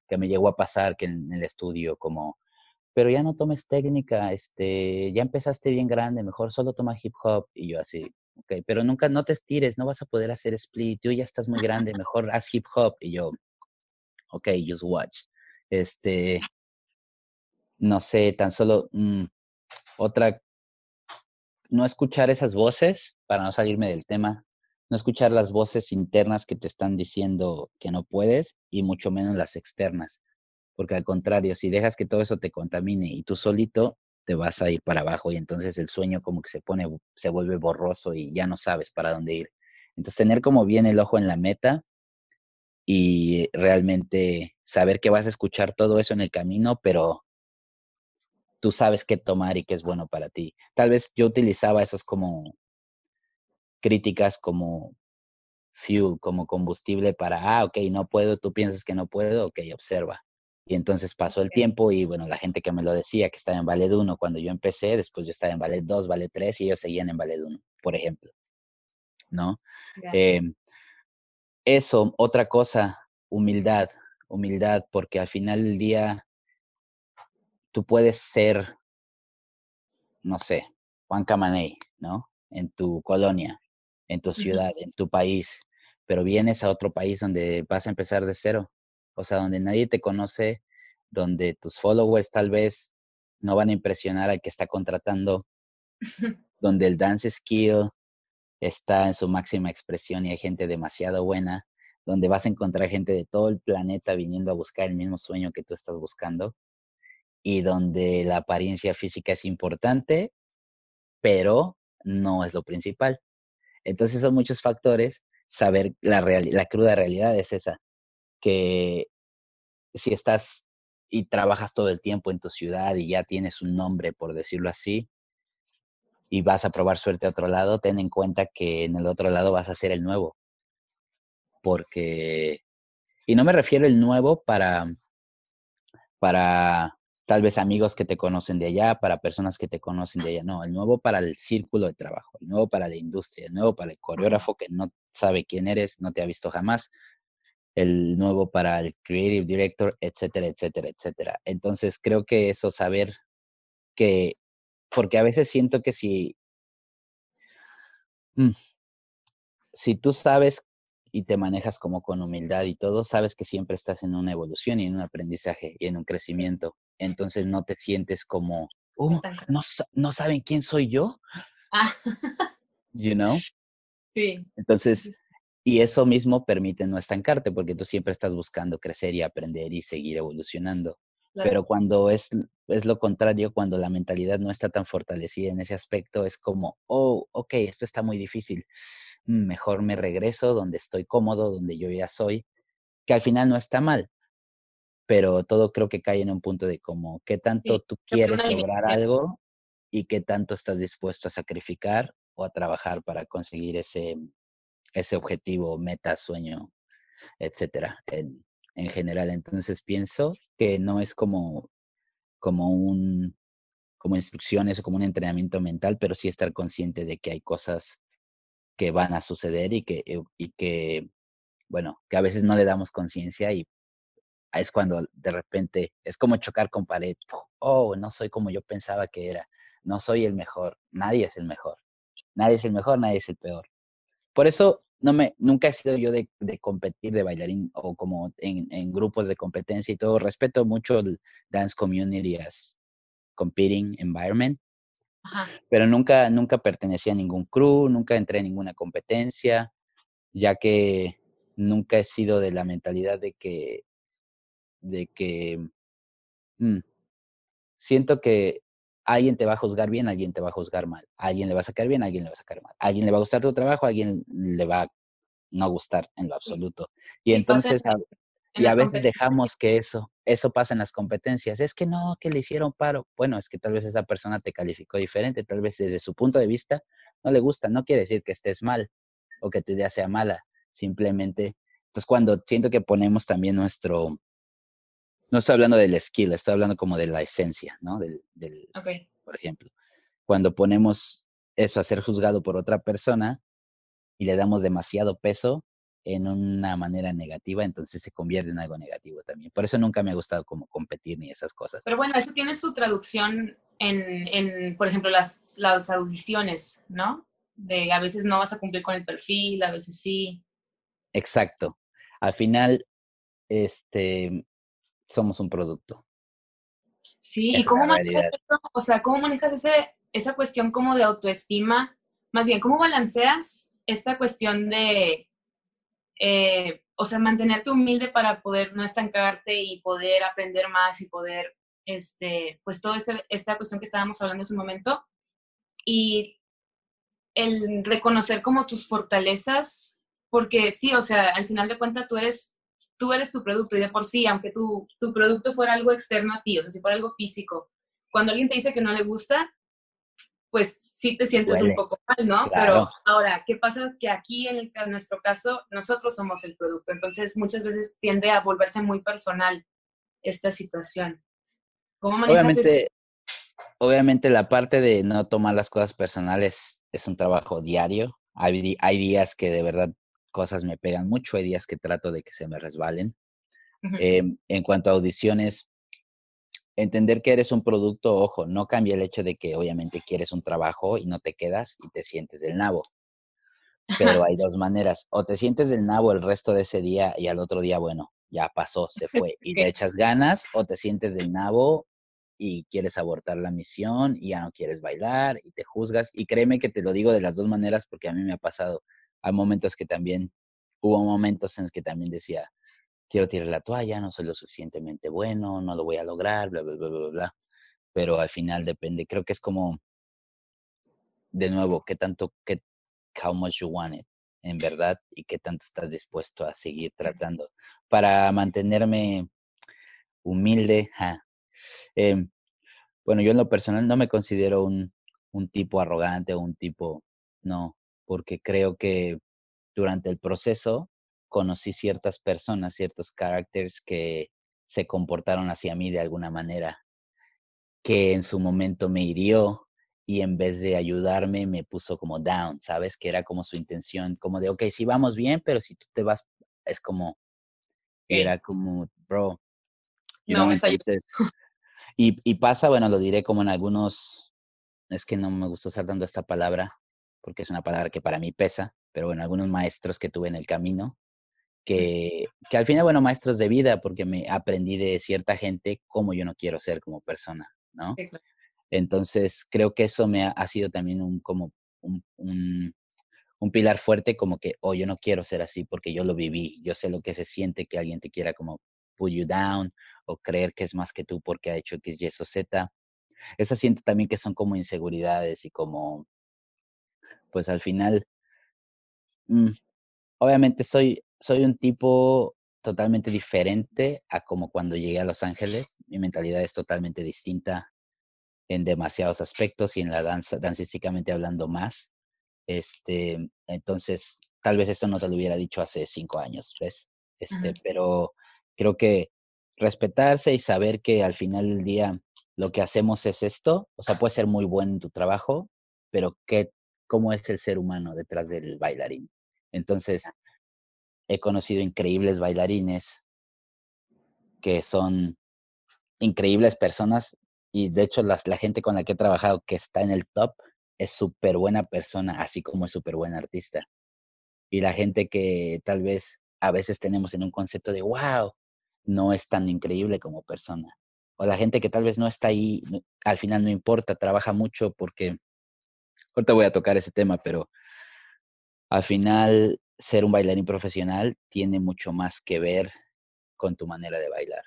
S1: que me llegó a pasar que en el estudio como, pero ya no tomes técnica, este, ya empezaste bien grande, mejor solo toma hip hop. Y yo así, ok, pero nunca, no te estires, no vas a poder hacer split, tú ya estás muy grande, (laughs) mejor haz hip hop. Y yo, ok, just watch. Este, no sé, tan solo mm, otra, no escuchar esas voces, para no salirme del tema, no escuchar las voces internas que te están diciendo que no puedes y mucho menos las externas, porque al contrario, si dejas que todo eso te contamine y tú solito te vas a ir para abajo y entonces el sueño como que se pone, se vuelve borroso y ya no sabes para dónde ir. Entonces tener como bien el ojo en la meta y realmente saber que vas a escuchar todo eso en el camino, pero tú sabes qué tomar y qué es bueno para ti. Tal vez yo utilizaba esos como críticas como fuel, como combustible para, ah, ok, no puedo, tú piensas que no puedo, ok, observa. Y entonces pasó el tiempo y bueno, la gente que me lo decía, que estaba en Ballet 1 cuando yo empecé, después yo estaba en Ballet 2, Ballet 3 y ellos seguían en Ballet 1, por ejemplo. ¿No? Eso, otra cosa, humildad, humildad, porque al final del día tú puedes ser, no sé, Juan Camaney, ¿no? En tu colonia, en tu ciudad, en tu país, pero vienes a otro país donde vas a empezar de cero, o sea, donde nadie te conoce, donde tus followers tal vez no van a impresionar al que está contratando, donde el dance skill está en su máxima expresión y hay gente demasiado buena, donde vas a encontrar gente de todo el planeta viniendo a buscar el mismo sueño que tú estás buscando y donde la apariencia física es importante, pero no es lo principal. Entonces son muchos factores. Saber la, la cruda realidad es esa, que si estás y trabajas todo el tiempo en tu ciudad y ya tienes un nombre, por decirlo así, y vas a probar suerte a otro lado, ten en cuenta que en el otro lado vas a ser el nuevo. Porque, y no me refiero el nuevo para, para tal vez amigos que te conocen de allá, para personas que te conocen de allá, no, el nuevo para el círculo de trabajo, el nuevo para la industria, el nuevo para el coreógrafo que no sabe quién eres, no te ha visto jamás, el nuevo para el creative director, etcétera, etcétera, etcétera. Entonces creo que eso, saber que porque a veces siento que si, mm, si tú sabes y te manejas como con humildad y todo, sabes que siempre estás en una evolución y en un aprendizaje y en un crecimiento. Entonces no te sientes como, oh, no, no saben quién soy yo. Ah. You know? (laughs)
S2: Sí.
S1: Entonces, y eso mismo permite no estancarte porque tú siempre estás buscando crecer y aprender y seguir evolucionando. Pero cuando es, es lo contrario, cuando la mentalidad no está tan fortalecida en ese aspecto, es como, oh, ok, esto está muy difícil. Mm, mejor me regreso donde estoy cómodo, donde yo ya soy, que al final no está mal. Pero todo creo que cae en un punto de como, ¿qué tanto tú quieres lograr algo y qué tanto estás dispuesto a sacrificar o a trabajar para conseguir ese, ese objetivo, meta, sueño, etcétera, en, en general. Entonces pienso que no es como, como un como instrucciones o como un entrenamiento mental, pero sí estar consciente de que hay cosas que van a suceder y que, eh, y que bueno, que a veces no le damos conciencia y es cuando de repente es como chocar con pared. Oh, no soy como yo pensaba que era. No soy el mejor. Nadie es el mejor. Nadie es el mejor, nadie es el peor. Por eso no me, nunca he sido yo de, competir de bailarín o como en, grupos de competencia y todo. Respeto mucho el dance community as competing environment, pero nunca, nunca pertenecía a ningún crew, nunca entré en ninguna competencia, ya que nunca he sido de la mentalidad de que, de que mm, siento que alguien te va a juzgar bien, alguien te va a juzgar mal. alguien le va a sacar bien, alguien le va a sacar mal. alguien le va a gustar tu trabajo, alguien le va a no gustar en lo absoluto. Y, entonces, a, y a veces dejamos que eso, eso pasa en las competencias. Es que no, que le hicieron paro. Bueno, es que tal vez esa persona te calificó diferente, tal vez desde su punto de vista no le gusta. No quiere decir que estés mal o que tu idea sea mala. Simplemente, entonces cuando siento que ponemos también nuestro, no estoy hablando del skill, estoy hablando como de la esencia, ¿no? Del, del Por ejemplo, cuando ponemos eso a ser juzgado por otra persona y le damos demasiado peso en una manera negativa, entonces se convierte en algo negativo también. Por eso nunca me ha gustado como competir ni esas cosas.
S2: Pero bueno, eso tiene su traducción en, en por ejemplo, las, las audiciones, ¿no? De a veces no vas a cumplir con el perfil, a veces sí.
S1: Exacto. Al final, este, somos un producto.
S2: Sí, ¿y cómo manejas eso? O sea, ¿cómo manejas ese, esa cuestión como de autoestima? Más bien, ¿cómo balanceas esta cuestión de, eh, o sea, mantenerte humilde para poder no estancarte y poder aprender más y poder, este, pues toda este, esta cuestión que estábamos hablando hace un momento y el reconocer como tus fortalezas, porque sí, o sea, al final de cuentas tú eres tú eres tu producto y de por sí, aunque tu, tu producto fuera algo externo a ti, o sea, si fuera algo físico, cuando alguien te dice que no le gusta, pues sí te sientes un poco mal, ¿no? Pero ahora, ¿qué pasa? Que aquí en, nuestro caso, nosotros somos el producto, entonces muchas veces tiende a volverse muy personal esta situación.
S1: ¿Cómo manejas obviamente, obviamente la parte de no tomar las cosas personales es un trabajo diario. Hay, hay días que de verdad cosas me pegan mucho, hay días que trato de que se me resbalen. Em, en cuanto a audiciones, entender que eres un producto, ojo, no cambia el hecho de que obviamente quieres un trabajo y no te quedas y te sientes del nabo. Pero (laughs) hay dos maneras, o te sientes del nabo el resto de ese día y al otro día, bueno, ya pasó, se fue y te echas ganas, o te sientes del nabo y quieres abortar la misión y ya no quieres bailar y te juzgas. Y créeme que te lo digo de las dos maneras porque a mí me ha pasado hay momentos que también, hubo momentos en los que también decía, quiero tirar la toalla, no soy lo suficientemente bueno, no lo voy a lograr, bla, bla, bla, bla, bla. Pero al final depende, creo que es como, de nuevo, qué tanto, qué, how much you want it, en verdad, y qué tanto estás dispuesto a seguir tratando. Para mantenerme humilde, em, bueno, yo en lo personal no me considero un, un tipo arrogante o un tipo, no, porque creo que durante el proceso conocí ciertas personas, ciertos caracteres que se comportaron hacia mí de alguna manera, que en su momento me hirió y en vez de ayudarme me puso como down, ¿sabes? Que era como su intención, como de, ok, sí vamos bien, pero si tú te vas, es como, era como, bro. no, me está y, y pasa, bueno, lo diré como en algunos es que no me gusta usar tanto esta palabra, porque es una palabra que para mí pesa, pero bueno, algunos maestros que tuve en el camino, que, que al final, bueno, maestros de vida, porque me aprendí de cierta gente cómo yo no quiero ser como persona, ¿no? Entonces, creo que eso me ha, sido también un, como un, un, un, pilar fuerte, como que, oh, yo no quiero ser así porque yo lo viví, yo sé lo que se siente que alguien te quiera como pull you down o creer que es más que tú porque ha hecho X, Y o Z. Esas siento también que son como inseguridades y como, pues al final, mm, obviamente soy, soy un tipo totalmente diferente a como cuando llegué a Los Ángeles. Mi mentalidad es totalmente distinta en demasiados aspectos y en la danza, dancísticamente hablando más. Este, entonces, tal vez eso no te lo hubiera dicho hace cinco años, ¿ves? Este, pero creo que respetarse y saber que al final del día lo que hacemos es esto, o sea, puede ser muy bueno en tu trabajo, pero ¿qué, ¿cómo es el ser humano detrás del bailarín? Entonces, he conocido increíbles bailarines que son increíbles personas y de hecho la gente con la que he trabajado que está en el top es súper buena persona, así como es súper buen artista. Y la gente que tal vez a veces tenemos en un concepto de, wow, no es tan increíble como persona. O la gente que tal vez no está ahí, al final no importa, trabaja mucho porque, ahorita voy a tocar ese tema, pero al final ser un bailarín profesional tiene mucho más que ver con tu manera de bailar.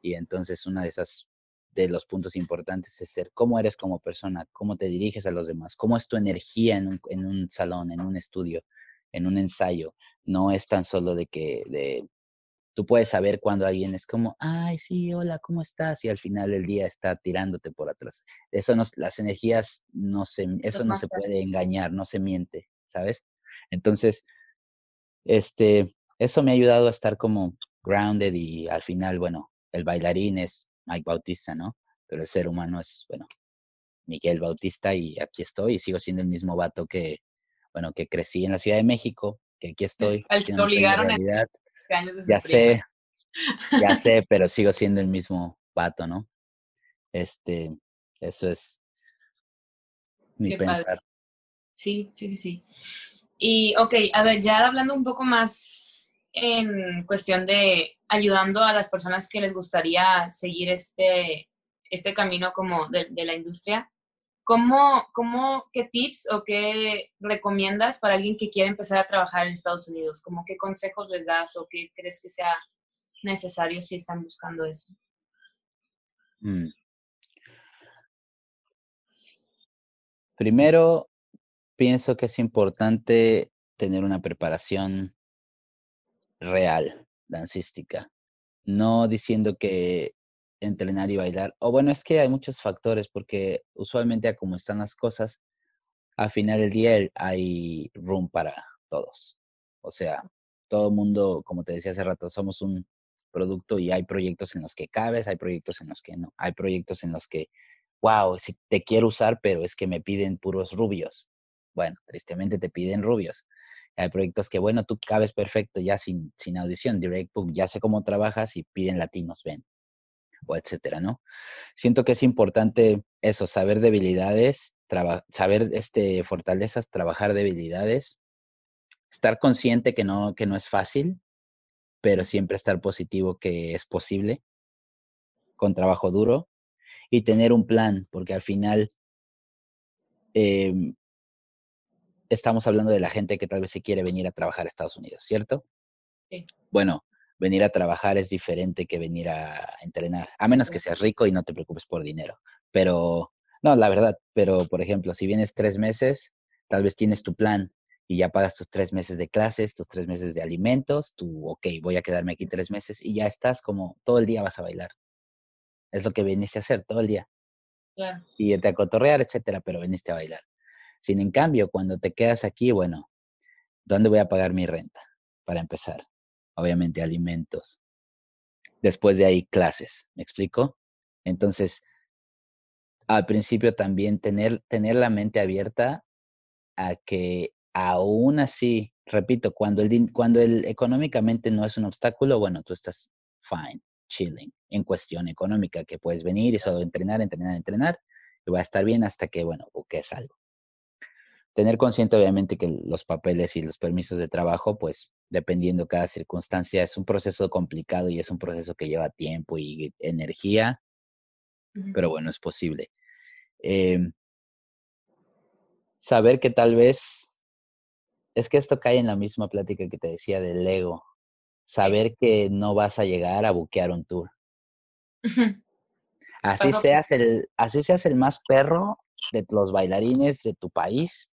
S1: Y entonces una de esas de los puntos importantes es ser cómo eres como persona, cómo te diriges a los demás, cómo es tu energía en un, en un salón, en un estudio, en un ensayo. No es tan solo de que tú puedes saber cuando alguien es como, ay, sí, hola, ¿cómo estás? Y al final del día está tirándote por atrás. Eso no, las energías no se, eso no se puede engañar, no se miente, ¿sabes? Entonces, este, eso me ha ayudado a estar como grounded y al final, bueno, el bailarín es Mike Bautista, ¿no? Pero el ser humano es, bueno, Miguel Bautista y aquí estoy y sigo siendo el mismo vato que, bueno, que crecí en la Ciudad de México, que aquí (laughs) estoy.
S2: Al que obligaron
S1: ya sé, ya sé, pero sigo siendo el mismo pato, ¿no? Este, eso es mi pensar.
S2: Sí, sí, sí, sí. Y, ok, a ver, ya hablando un poco más en cuestión de ayudando a las personas que les gustaría seguir este, este camino como de, de la industria, ¿Cómo, cómo, qué tips o qué recomiendas para alguien que quiere empezar a trabajar en Estados Unidos? ¿Cómo qué consejos les das o qué crees que sea necesario si están buscando eso? Mm.
S1: Primero, pienso que es importante tener una preparación real, dancística. No diciendo que entrenar y bailar. O bueno, es que hay muchos factores porque usualmente como están las cosas, al final del día hay room para todos. O sea, todo el mundo, como te decía hace rato, somos un producto y hay proyectos en los que cabes, hay proyectos en los que no, hay proyectos en los que, wow, si te quiero usar, pero es que me piden puros rubios. Bueno, tristemente te piden rubios. Hay proyectos que, bueno, tú cabes perfecto ya sin, sin audición, direct book, ya sé cómo trabajas y piden latinos, ven o etcétera, ¿no? Siento que es importante eso, saber debilidades, saber este, fortalezas, trabajar debilidades, estar consciente que no, que no es fácil, pero siempre estar positivo que es posible, con trabajo duro, y tener un plan, porque al final em, estamos hablando de la gente que tal vez se quiere venir a trabajar a Estados Unidos, ¿cierto?
S2: Sí.
S1: Bueno, venir a trabajar es diferente que venir a entrenar, a menos que seas rico y no te preocupes por dinero. Pero, no, la verdad, pero por ejemplo, si vienes tres meses, tal vez tienes tu plan y ya pagas tus tres meses de clases, tus tres meses de alimentos, tú, ok, voy a quedarme aquí tres meses y ya estás como todo el día vas a bailar. Es lo que viniste a hacer todo el día.
S2: Claro.
S1: Y irte a cotorrear, etcétera, pero viniste a bailar. Sin en cambio, cuando te quedas aquí, bueno, ¿dónde voy a pagar mi renta? Para empezar obviamente alimentos. Después de ahí, clases, ¿me explico? Entonces, al principio también tener, tener la mente abierta a que aún así, repito, cuando el, cuando el económicamente no es un obstáculo, bueno, tú estás fine, chilling, en cuestión económica, que puedes venir y solo entrenar, entrenar, entrenar. y va a estar bien hasta que, bueno, es algo. Tener consciente, obviamente, que los papeles y los permisos de trabajo, pues, dependiendo cada circunstancia, es un proceso complicado y es un proceso que lleva tiempo y energía, pero bueno, es posible. Em, saber que tal vez, es que esto cae en la misma plática que te decía del ego, saber que no vas a llegar a buquear un tour. Así seas, el, así seas el más perro de los bailarines de tu país,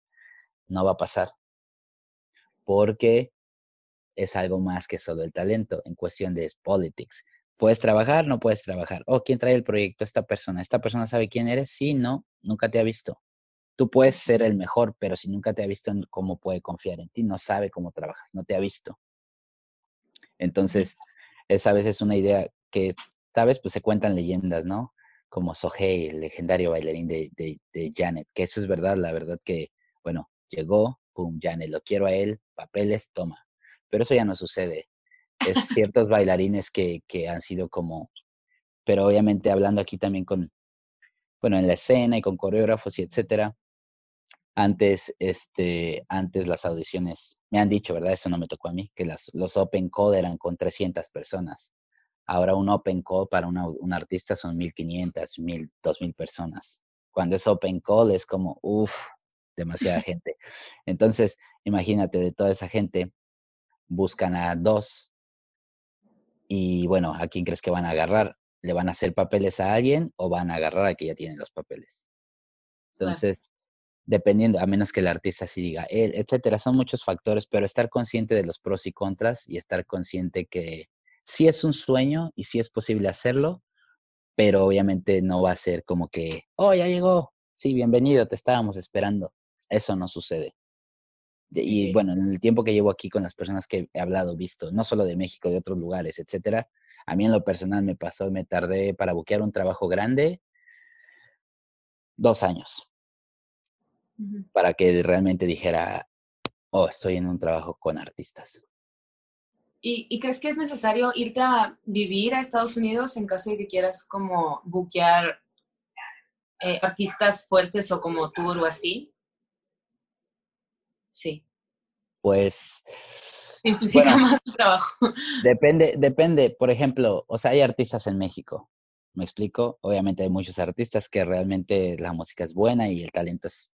S1: no va a pasar. Porque es algo más que solo el talento en cuestión de politics. ¿Puedes trabajar? No puedes trabajar. Oh, ¿quién trae el proyecto? Esta persona. ¿Esta persona sabe quién eres? Sí, no, nunca te ha visto. Tú puedes ser el mejor, pero si nunca te ha visto, ¿cómo puede confiar en ti? No sabe cómo trabajas, no te ha visto. Entonces, es a veces una idea que, ¿sabes? Pues se cuentan leyendas, ¿no? Como Sohei, el legendario bailarín de, de, Janet, que eso es verdad, la verdad que, bueno, llegó, pum, Janet, lo quiero a él, papeles, toma. Pero eso ya no sucede. Es ciertos bailarines que, que han sido como, pero obviamente hablando aquí también con, bueno, en la escena y con coreógrafos y etcétera, antes, este, antes las audiciones, me han dicho, ¿verdad? Eso no me tocó a mí, que las, los Open Call eran con 300 personas. Ahora un Open Call para un artista son 1500, 1000, 2000 personas. Cuando es Open Call es como, uff, demasiada gente. Entonces, imagínate, de toda esa gente, buscan a dos y bueno, ¿a quién crees que van a agarrar? ¿Le van a hacer papeles a alguien o van a agarrar a que ya tiene los papeles? Entonces, dependiendo, a menos que el artista sí diga él, etcétera, son muchos factores, pero estar consciente de los pros y contras y estar consciente que sí es un sueño y sí es posible hacerlo, pero obviamente no va a ser como que, oh, ya llegó, sí, bienvenido, te estábamos esperando. Eso no sucede. Y bueno, en el tiempo que llevo aquí con las personas que he hablado, visto, no solo de México, de otros lugares, etcétera, a mí en lo personal me pasó, me tardé para buquear un trabajo grande dos años para que realmente dijera, oh, estoy en un trabajo con artistas.
S2: ¿Y, crees que es necesario irte a vivir a Estados Unidos en caso de que quieras como buquear eh, artistas fuertes o como tour o así? Sí.
S1: Pues...
S2: Simplifica más tu trabajo. (laughs)
S1: Depende, depende. Por ejemplo, o sea, hay artistas en México. ¿Me explico? Obviamente hay muchos artistas que realmente la música es buena y el talento es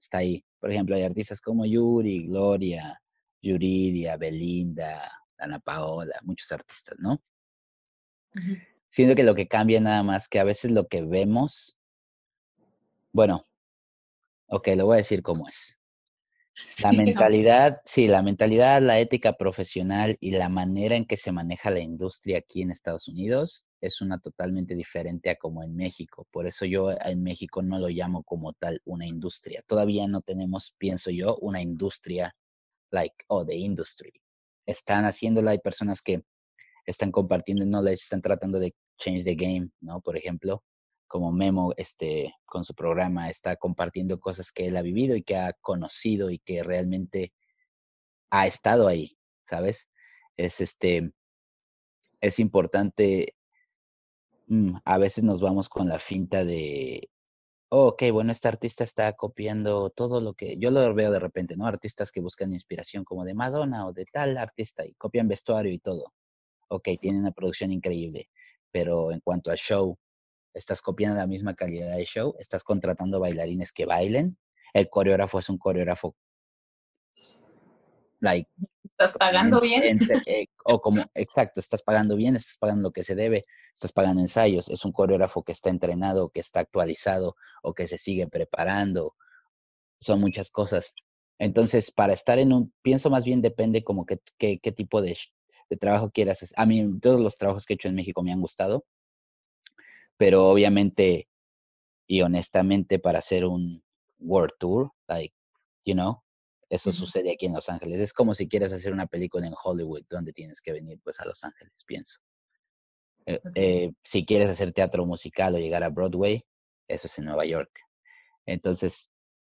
S1: está ahí. Por ejemplo, hay artistas como Yuri, Gloria, Yuridia, Belinda, Ana Paola, muchos artistas, ¿no? Siento que lo que cambia nada más que a veces lo que vemos, bueno, ok, lo voy a decir como es. (laughs) La mentalidad, sí, la mentalidad, la ética profesional y la manera en que se maneja la industria aquí en Estados Unidos es una totalmente diferente a como en México. Por eso yo en México no lo llamo como tal una industria. Todavía no tenemos, pienso yo, una industria like, oh, the industry. Están haciéndola, hay personas que están compartiendo knowledge, están tratando de change the game, ¿no? Por ejemplo, como Memo este, con su programa está compartiendo cosas que él ha vivido y que ha conocido y que realmente ha estado ahí, ¿sabes? Es este, es importante, mm, a veces nos vamos con la finta de, oh, ok, bueno, este artista está copiando todo lo que, yo lo veo de repente, ¿no? Artistas que buscan inspiración como de Madonna o de tal artista y copian vestuario y todo. Ok, tienen una producción increíble, pero en cuanto a show, estás copiando la misma calidad de show, estás contratando bailarines que bailen, el coreógrafo es un coreógrafo
S2: like estás pagando bien. (laughs)
S1: eh, o como exacto estás pagando bien estás pagando lo que se debe estás pagando ensayos es un coreógrafo que está entrenado que está actualizado o que se sigue preparando son muchas cosas. Entonces para estar en un pienso más bien depende como que, qué tipo de, de trabajo quieras a mí todos los trabajos que he hecho en México me han gustado pero obviamente y honestamente para hacer un world tour, like, you know, eso sucede aquí en Los Ángeles. Es como si quieres hacer una película en Hollywood, donde tienes que venir pues a Los Ángeles, pienso. Eh, eh, si quieres hacer teatro musical o llegar a Broadway, eso es en Nueva York. Entonces,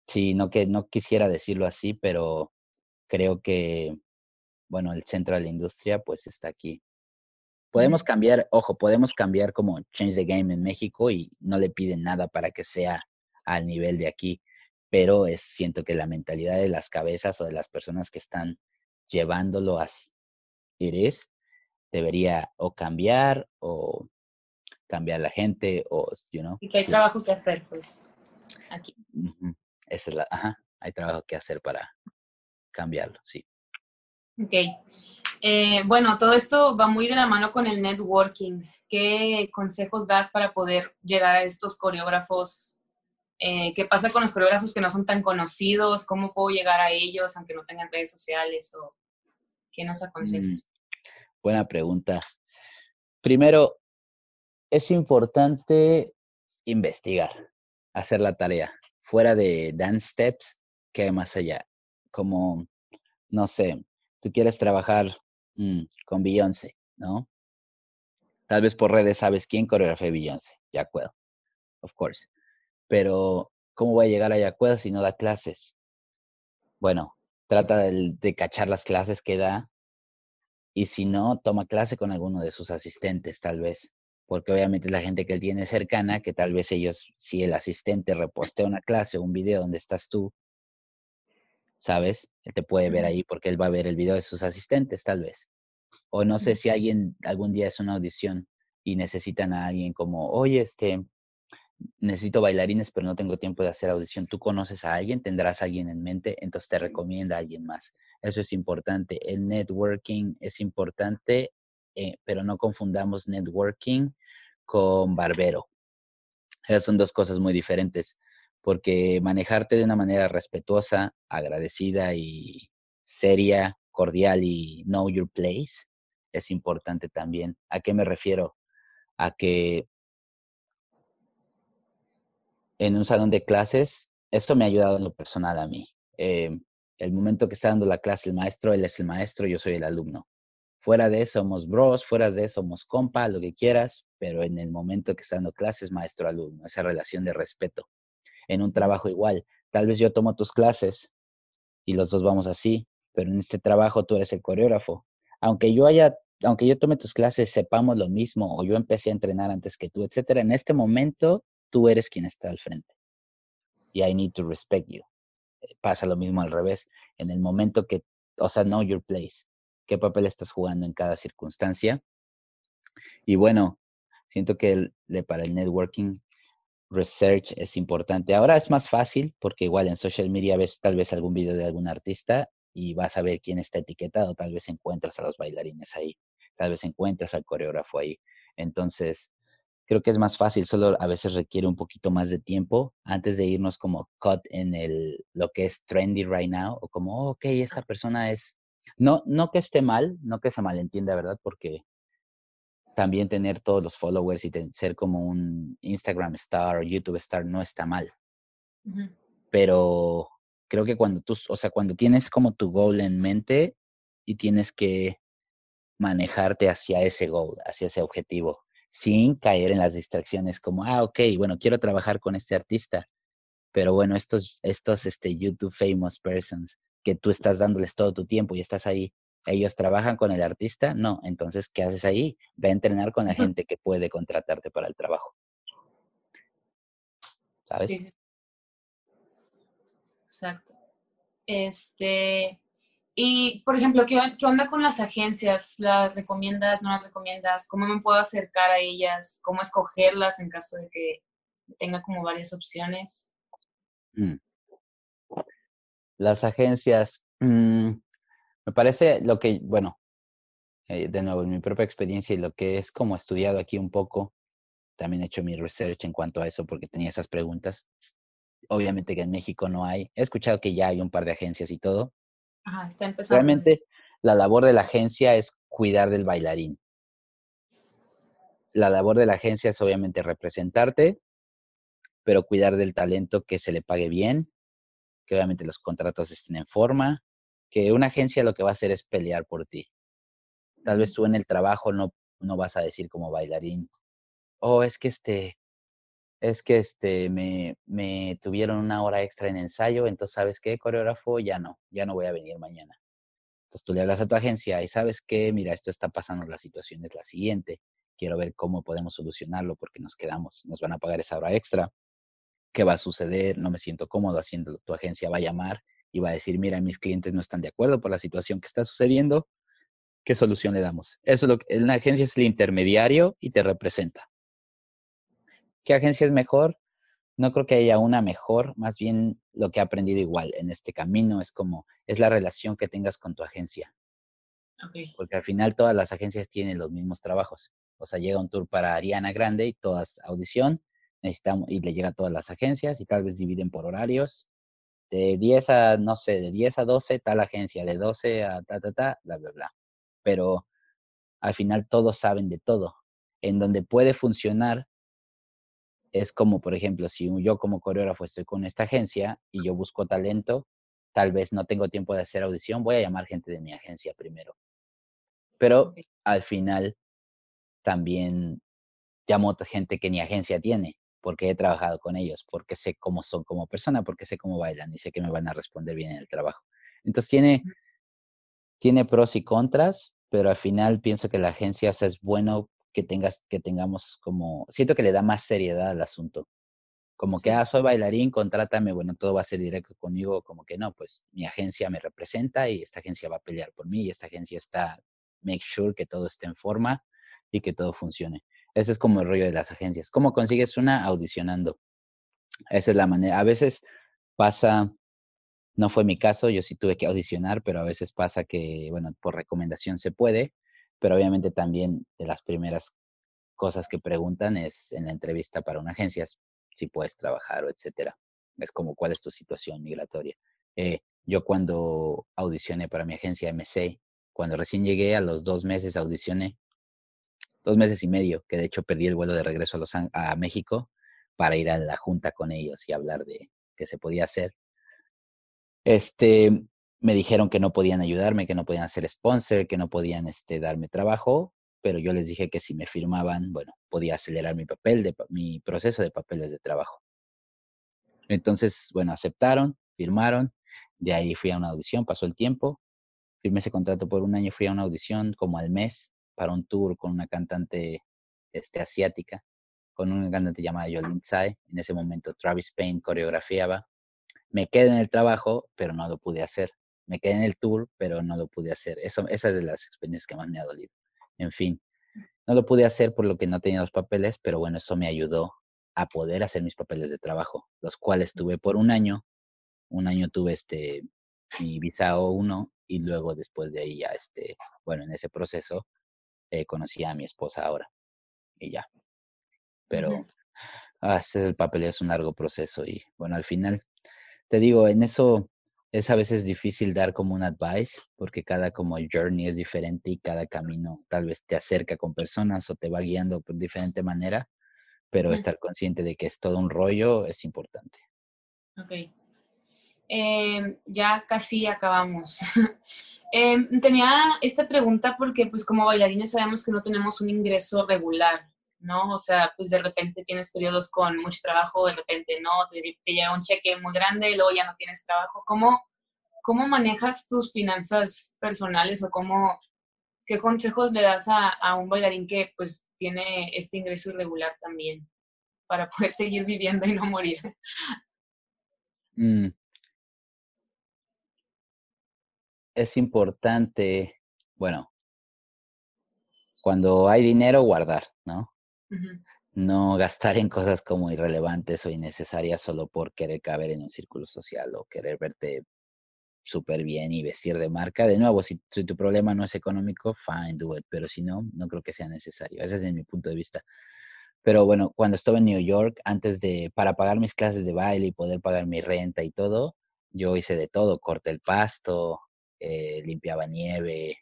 S1: sí, no que no quisiera decirlo así, pero creo que, bueno, el centro de la industria pues está aquí. Podemos cambiar, ojo, podemos cambiar como Change the Game en México y no le piden nada para que sea al nivel de aquí, pero es, siento que la mentalidad de las cabezas o de las personas que están llevándolo a eres debería o cambiar o cambiar la gente o, you know.
S2: Y que hay trabajo que hacer, pues, aquí.
S1: Esa es la, ajá, hay trabajo que hacer para cambiarlo, sí.
S2: Ok. Eh, bueno, todo esto va muy de la mano con el networking. ¿Qué consejos das para poder llegar a estos coreógrafos? Eh, ¿Qué pasa con los coreógrafos que no son tan conocidos? ¿Cómo puedo llegar a ellos aunque no tengan redes sociales? ¿O qué nos mm, aconsejas?
S1: buena pregunta. Primero, es importante investigar, hacer la tarea. Fuera de dance steps, que hay más allá. Como, no sé, tú quieres trabajar mm, con Beyoncé, ¿no? Tal vez por redes sabes quién coreografía Beyoncé, Jacquel, of course. Pero, ¿cómo voy a llegar a Jacquel si no da clases? Bueno, trata de, de cachar las clases que da y si no, toma clase con alguno de sus asistentes, tal vez. Porque obviamente la gente que él tiene cercana, que tal vez ellos, si el asistente repostea una clase o un video donde estás tú, ¿sabes? Él te puede ver ahí porque él va a ver el video de sus asistentes, tal vez. O no sé si alguien algún día es una audición y necesitan a alguien como, oye, este, necesito bailarines, pero no tengo tiempo de hacer audición. Tú conoces a alguien, tendrás a alguien en mente, entonces te recomienda a alguien más. Eso es importante. El networking es importante, eh, pero no confundamos networking con barbero. Esas son dos cosas muy diferentes porque manejarte de una manera respetuosa, agradecida y seria, cordial y know your place es importante también. ¿A qué me refiero? A que en un salón de clases, esto me ha ayudado en lo personal a mí. Eh, el momento que está dando la clase el maestro, él es el maestro, yo soy el alumno. Fuera de eso somos bros, fuera de eso somos compa, lo que quieras, pero en el momento que está dando clases, maestro-alumno, esa relación de respeto en un trabajo igual. Tal vez yo tomo tus clases y los dos vamos así, pero en este trabajo tú eres el coreógrafo. Aunque yo haya, aunque yo tome tus clases, sepamos lo mismo, o yo empecé a entrenar antes que tú, etcétera, en este momento tú eres quien está al frente. Y I need to respect you. Eh, pasa lo mismo al revés. En el momento que, o sea, know your place. ¿Qué papel estás jugando en cada circunstancia? Y bueno, siento que para el networking research es importante. Ahora es más fácil porque igual en social media ves tal vez algún video de algún artista y vas a ver quién está etiquetado, tal vez encuentras a los bailarines ahí, tal vez encuentras al coreógrafo ahí. Entonces, creo que es más fácil, solo a veces requiere un poquito más de tiempo antes de irnos como cut en el, lo que es trendy right now, o como, oh, ok, esta persona es, no, no que esté mal, no que se malentienda, ¿verdad? Porque también tener todos los followers y ser como un Instagram star o YouTube star no está mal. Pero creo que cuando tú, o sea, cuando tienes como tu goal en mente y tienes que manejarte hacia ese goal, hacia ese objetivo, sin caer en las distracciones como, ah, ok, bueno, quiero trabajar con este artista, pero bueno, estos, estos este, YouTube famous persons que tú estás dándoles todo tu tiempo y estás ahí ellos trabajan con el artista, no. Entonces, ¿qué haces ahí? Ve a entrenar con la gente que puede contratarte para el trabajo. ¿Sabes?
S2: Exacto. Este, y, por ejemplo, ¿qué, ¿qué, onda con las agencias? ¿Las recomiendas, no las recomiendas? ¿Cómo me puedo acercar a ellas? ¿Cómo escogerlas en caso de que tenga como varias opciones?
S1: Mm. Las agencias, mm, me parece lo que, bueno, eh, de nuevo, en mi propia experiencia y lo que es como estudiado aquí un poco, también he hecho mi research en cuanto a eso porque tenía esas preguntas. Obviamente que en México no hay. He escuchado que ya hay un par de agencias y todo.
S2: Ajá, está empezando.
S1: Realmente la labor de la agencia es cuidar del bailarín. La labor de la agencia es obviamente representarte, pero cuidar del talento que se le pague bien, que obviamente los contratos estén en forma, que una agencia lo que va a hacer es pelear por ti. Tal vez tú en el trabajo no, no vas a decir como bailarín, oh, es que este, es que este, me, me tuvieron una hora extra en ensayo, entonces, ¿sabes qué, coreógrafo? Ya no, ya no voy a venir mañana. Entonces tú le hablas a tu agencia y sabes qué, mira, esto está pasando, la situación es la siguiente, quiero ver cómo podemos solucionarlo porque nos quedamos, nos van a pagar esa hora extra. qué va a suceder, no me siento cómodo haciendo, tu agencia va a llamar y va a decir, mira, mis clientes no están de acuerdo por la situación que está sucediendo, ¿qué solución le damos? Eso es lo que, una agencia es el intermediario y te representa. ¿Qué agencia es mejor? No creo que haya una mejor, más bien lo que he aprendido igual en este camino es como, es la relación que tengas con tu agencia. Porque al final todas las agencias tienen los mismos trabajos. O sea, llega un tour para Ariana Grande y todas audición, necesitamos, y le llega a todas las agencias y tal vez dividen por horarios. De 10 a, no sé, de 10 a 12 tal agencia, de 12 a ta, ta, ta, bla, bla, bla. Pero al final todos saben de todo. En donde puede funcionar es como, por ejemplo, si yo como coreógrafo estoy con esta agencia y yo busco talento, tal vez no tengo tiempo de hacer audición, voy a llamar gente de mi agencia primero. Pero al final también llamo a gente que ni agencia tiene, porque he trabajado con ellos, porque sé cómo son como persona, porque sé cómo bailan y sé que me van a responder bien en el trabajo. Entonces tiene, tiene pros y contras, pero al final pienso que la agencia es bueno que tengas, que tengamos como, siento que le da más seriedad al asunto. Como que, ah, soy bailarín, contrátame, bueno, todo va a ser directo conmigo, como que no, pues mi agencia me representa y esta agencia va a pelear por mí y esta agencia está, make sure que todo esté en forma y que todo funcione. Ese es como el rollo de las agencias. ¿Cómo consigues una? Audicionando. Esa es la manera. A veces pasa, no fue mi caso, yo sí tuve que audicionar, pero a veces pasa que, bueno, por recomendación se puede, pero obviamente también de las primeras cosas que preguntan es en la entrevista para una agencia si puedes trabajar o etcétera. Es como cuál es tu situación migratoria. Eh, yo cuando audicioné para mi agencia MC, cuando recién llegué a los dos meses audicioné dos meses y medio, que de hecho perdí el vuelo de regreso a, México para ir a la junta con ellos y hablar de qué se podía hacer. Este, me dijeron que no podían ayudarme, que no podían hacer sponsor, que no podían este, darme trabajo, pero yo les dije que si me firmaban, bueno, podía acelerar mi papel, de, mi proceso de papeles de trabajo. Entonces, bueno, aceptaron, firmaron, de ahí fui a una audición, pasó el tiempo, firmé ese contrato por un año, fui a una audición como al mes, para un tour con una cantante este, asiática, con una cantante llamada Yolin Tsai. En ese momento Travis Payne coreografiaba. Me quedé en el trabajo, pero no lo pude hacer. Me quedé en el tour, pero no lo pude hacer. Eso, esa es de las experiencias que más me ha dolido. En fin, no lo pude hacer por lo que no tenía los papeles, pero bueno, eso me ayudó a poder hacer mis papeles de trabajo, los cuales tuve por un año. Un año tuve este mi visa O1 y luego después de ahí ya este, bueno, en ese proceso eh, conocí a mi esposa ahora y ya. Pero hacer el papel es un largo proceso y bueno, al final, te digo, en eso es a veces difícil dar como un advice porque cada como journey es diferente y cada camino tal vez te acerca con personas o te va guiando por diferente manera, pero estar consciente de que es todo un rollo es importante.
S2: Ok. Em, ya casi acabamos. (laughs) Em, tenía esta pregunta porque pues como bailarines sabemos que no tenemos un ingreso regular, ¿no? O sea, pues de repente tienes periodos con mucho trabajo, de repente no, te, llega un cheque muy grande y luego ya no tienes trabajo. ¿Cómo, cómo manejas tus finanzas personales o cómo, qué consejos le das a, un bailarín que pues tiene este ingreso irregular también para poder seguir viviendo y no morir?
S1: Mm, es importante, bueno, cuando hay dinero, guardar, ¿no? No gastar en cosas como irrelevantes o innecesarias solo por querer caber en un círculo social o querer verte súper bien y vestir de marca. De nuevo, si, tu problema no es económico, fine, do it, pero si no, no creo que sea necesario. Ese es mi punto de vista. Pero bueno, cuando estaba en New York, antes de, para pagar mis clases de baile y poder pagar mi renta y todo, yo hice de todo, corté el pasto, eh, limpiaba nieve,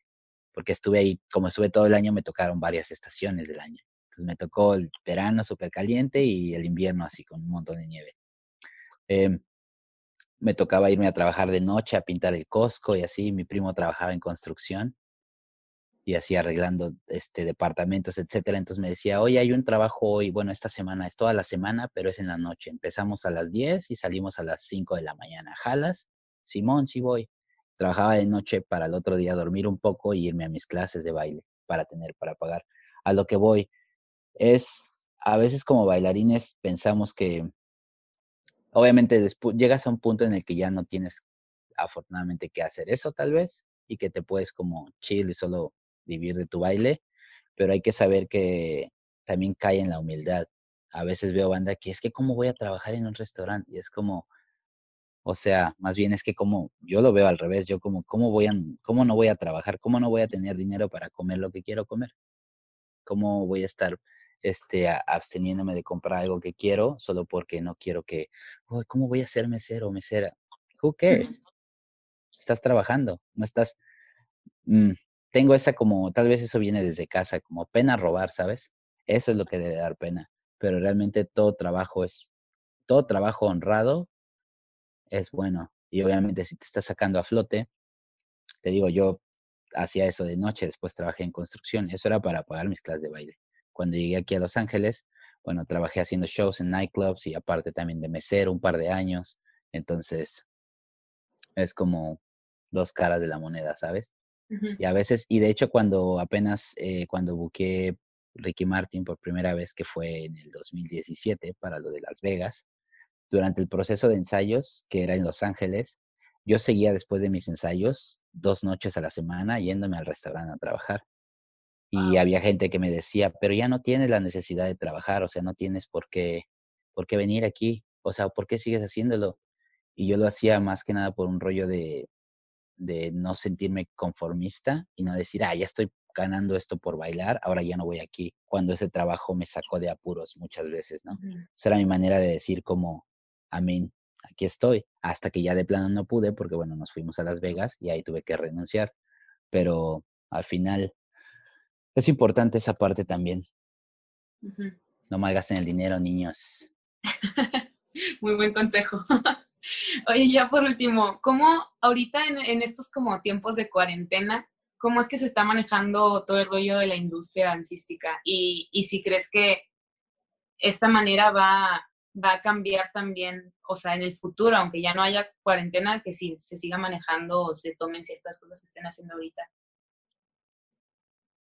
S1: porque estuve ahí, como estuve todo el año, me tocaron varias estaciones del año. Entonces me tocó el verano súper caliente y el invierno así con un montón de nieve. Em, me tocaba irme a trabajar de noche a pintar el Costco y así. Mi primo trabajaba en construcción y así arreglando este, departamentos, etcétera. Entonces me decía, oye, hay un trabajo hoy, bueno, esta semana es toda la semana, pero es en la noche. Empezamos a las 10 y salimos a las 5 de la mañana. ¿Jalas? Simón, sí voy trabajaba de noche para el otro día dormir un poco y irme a mis clases de baile para tener para pagar. A lo que voy es, a veces como bailarines pensamos que obviamente después llegas a un punto en el que ya no tienes afortunadamente que hacer eso tal vez y que te puedes como chill y solo vivir de tu baile, pero hay que saber que también cae en la humildad. A veces veo banda que es que cómo voy a trabajar en un restaurante y es como, o sea, más bien es que como yo lo veo al revés, yo como cómo voy a cómo no voy a trabajar, cómo no voy a tener dinero para comer lo que quiero comer. ¿Cómo voy a estar este, absteniéndome de comprar algo que quiero solo porque no quiero que, ¿cómo voy a ser mesero o mesera? Who cares? Estás trabajando, no estás... Mm, tengo esa como, tal vez eso viene desde casa, como pena robar, ¿sabes? Eso es lo que debe dar pena, pero realmente todo trabajo es, todo trabajo honrado es bueno. Y obviamente si te estás sacando a flote, te digo, yo hacía eso de noche, después trabajé en construcción, eso era para pagar mis clases de baile. Cuando llegué aquí a Los Ángeles, bueno, trabajé haciendo shows en nightclubs y aparte también de mesero un par de años. Entonces, es como dos caras de la moneda, ¿sabes? Y a veces, y de hecho cuando apenas, eh, cuando busqué Ricky Martin por primera vez, que fue en el 2017 para lo de Las Vegas, durante el proceso de ensayos, que era en Los Ángeles, yo seguía después de mis ensayos dos noches a la semana yéndome al restaurante a trabajar. Y había gente que me decía, pero ya no tienes la necesidad de trabajar, o sea, no tienes por qué, por qué venir aquí, o sea, ¿por qué sigues haciéndolo? Y yo lo hacía más que nada por un rollo de, de no sentirme conformista y no decir, ah, ya estoy ganando esto por bailar, ahora ya no voy aquí, cuando ese trabajo me sacó de apuros muchas veces, ¿no? Esa era mi manera de decir como, amén, aquí estoy, hasta que ya de plano no pude, porque bueno, nos fuimos a Las Vegas y ahí tuve que renunciar, pero al final es importante esa parte también. No malgasten el dinero, niños. (laughs)
S2: Muy buen consejo. (laughs) Oye, ya por último, ¿cómo ahorita en, estos como tiempos de cuarentena, cómo es que se está manejando todo el rollo de la industria dancística? Y, y si crees que esta manera va, va a cambiar también, o sea, en el futuro, aunque ya no haya cuarentena, que si se siga manejando o se tomen ciertas cosas que estén haciendo ahorita.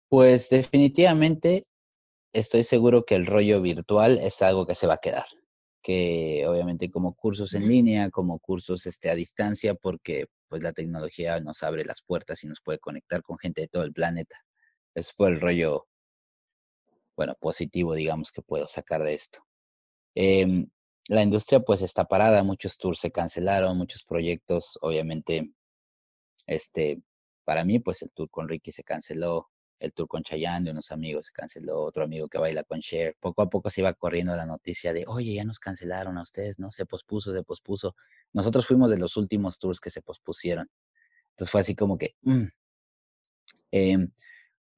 S1: Pues definitivamente estoy seguro que el rollo virtual es algo que se va a quedar, que obviamente como cursos en línea, como cursos este, a distancia, porque pues la tecnología nos abre las puertas y nos puede conectar con gente de todo el planeta. Es por el rollo, bueno, positivo, digamos, que puedo sacar de esto. Em, la industria pues está parada, muchos tours se cancelaron, muchos proyectos, obviamente, este, para mí pues el tour con Ricky se canceló, el tour con Chayanne de unos amigos se canceló, otro amigo que baila con Cher. Poco a poco se iba corriendo la noticia de, oye, ya nos cancelaron a ustedes, ¿no? Se pospuso, se pospuso. Nosotros fuimos de los últimos tours que se pospusieron. Entonces fue así como que, mm". em,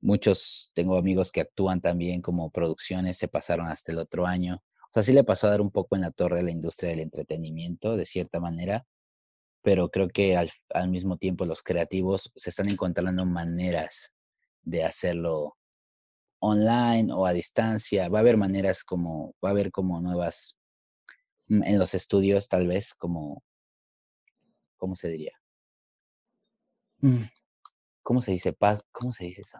S1: muchos, tengo amigos que actúan también como producciones, se pasaron hasta el otro año. Sea, sí le pasó a dar un poco en la torre a la industria del entretenimiento, de cierta manera, pero creo que al, al mismo tiempo los creativos se están encontrando maneras de hacerlo online o a distancia. Va a haber maneras como, va a haber como nuevas, mm, en los estudios tal vez como, ¿cómo se diría? Mm, ¿Cómo se dice? ¿Cómo se dice eso?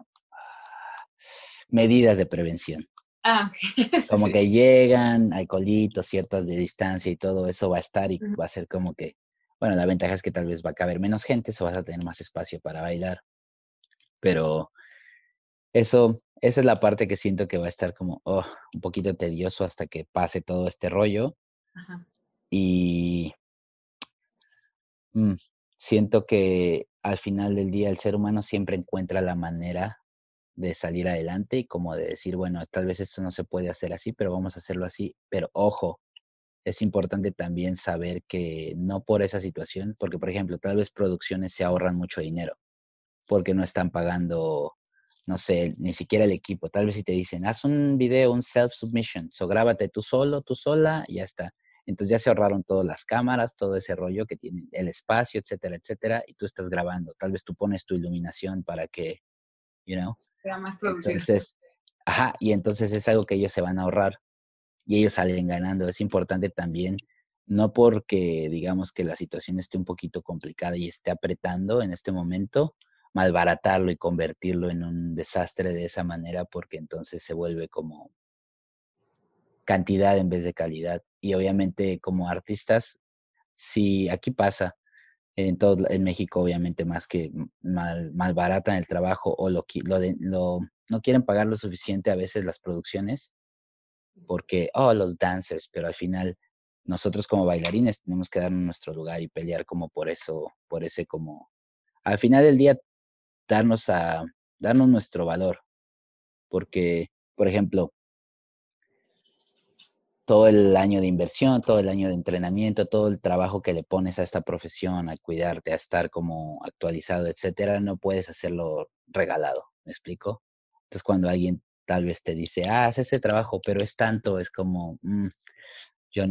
S1: Medidas de prevención.
S2: Ah, (laughs)
S1: Como que llegan, hay colitos, ciertas de distancia y todo eso va a estar y va a ser como que, bueno, la ventaja es que tal vez va a caber menos gente, eso vas a tener más espacio para bailar. Pero eso, esa es la parte que siento que va a estar como oh, un poquito tedioso hasta que pase todo este rollo. Y mm, siento que al final del día el ser humano siempre encuentra la manera de salir adelante y como de decir, bueno, tal vez esto no se puede hacer así, pero vamos a hacerlo así. Pero ojo, es importante también saber que no por esa situación, porque por ejemplo, tal vez producciones se ahorran mucho dinero porque no están pagando no sé, ni siquiera el equipo. Tal vez si te dicen, haz un video, un self-submission, so grábate tú solo, tú sola, y ya está. Entonces ya se ahorraron todas las cámaras, todo ese rollo que tiene el espacio, etcétera, etcétera, y tú estás grabando. Tal vez tú pones tu iluminación para que, you know.
S2: Sea más producido.
S1: Entonces, ajá, y entonces es algo que ellos se van a ahorrar y ellos salen ganando. Es importante también, no porque digamos que la situación esté un poquito complicada y esté apretando en este momento, malbaratarlo y convertirlo en un desastre de esa manera porque entonces se vuelve como cantidad en vez de calidad. Y obviamente como artistas, si aquí pasa, en todo en México obviamente más que mal, mal barata en el trabajo o lo, lo, lo, no quieren pagar lo suficiente a veces las producciones porque, oh, los dancers, pero al final nosotros como bailarines tenemos que darnos nuestro lugar y pelear como por eso, por ese como, al final del día, darnos a, darnos nuestro valor. Porque, por ejemplo, todo el año de inversión, todo el año de entrenamiento, todo el trabajo que le pones a esta profesión, a cuidarte, a estar como actualizado, etcétera, no puedes hacerlo regalado. ¿Me explico? Entonces, cuando alguien tal vez te dice, ah, haz este trabajo, pero es tanto, es como, mm, yo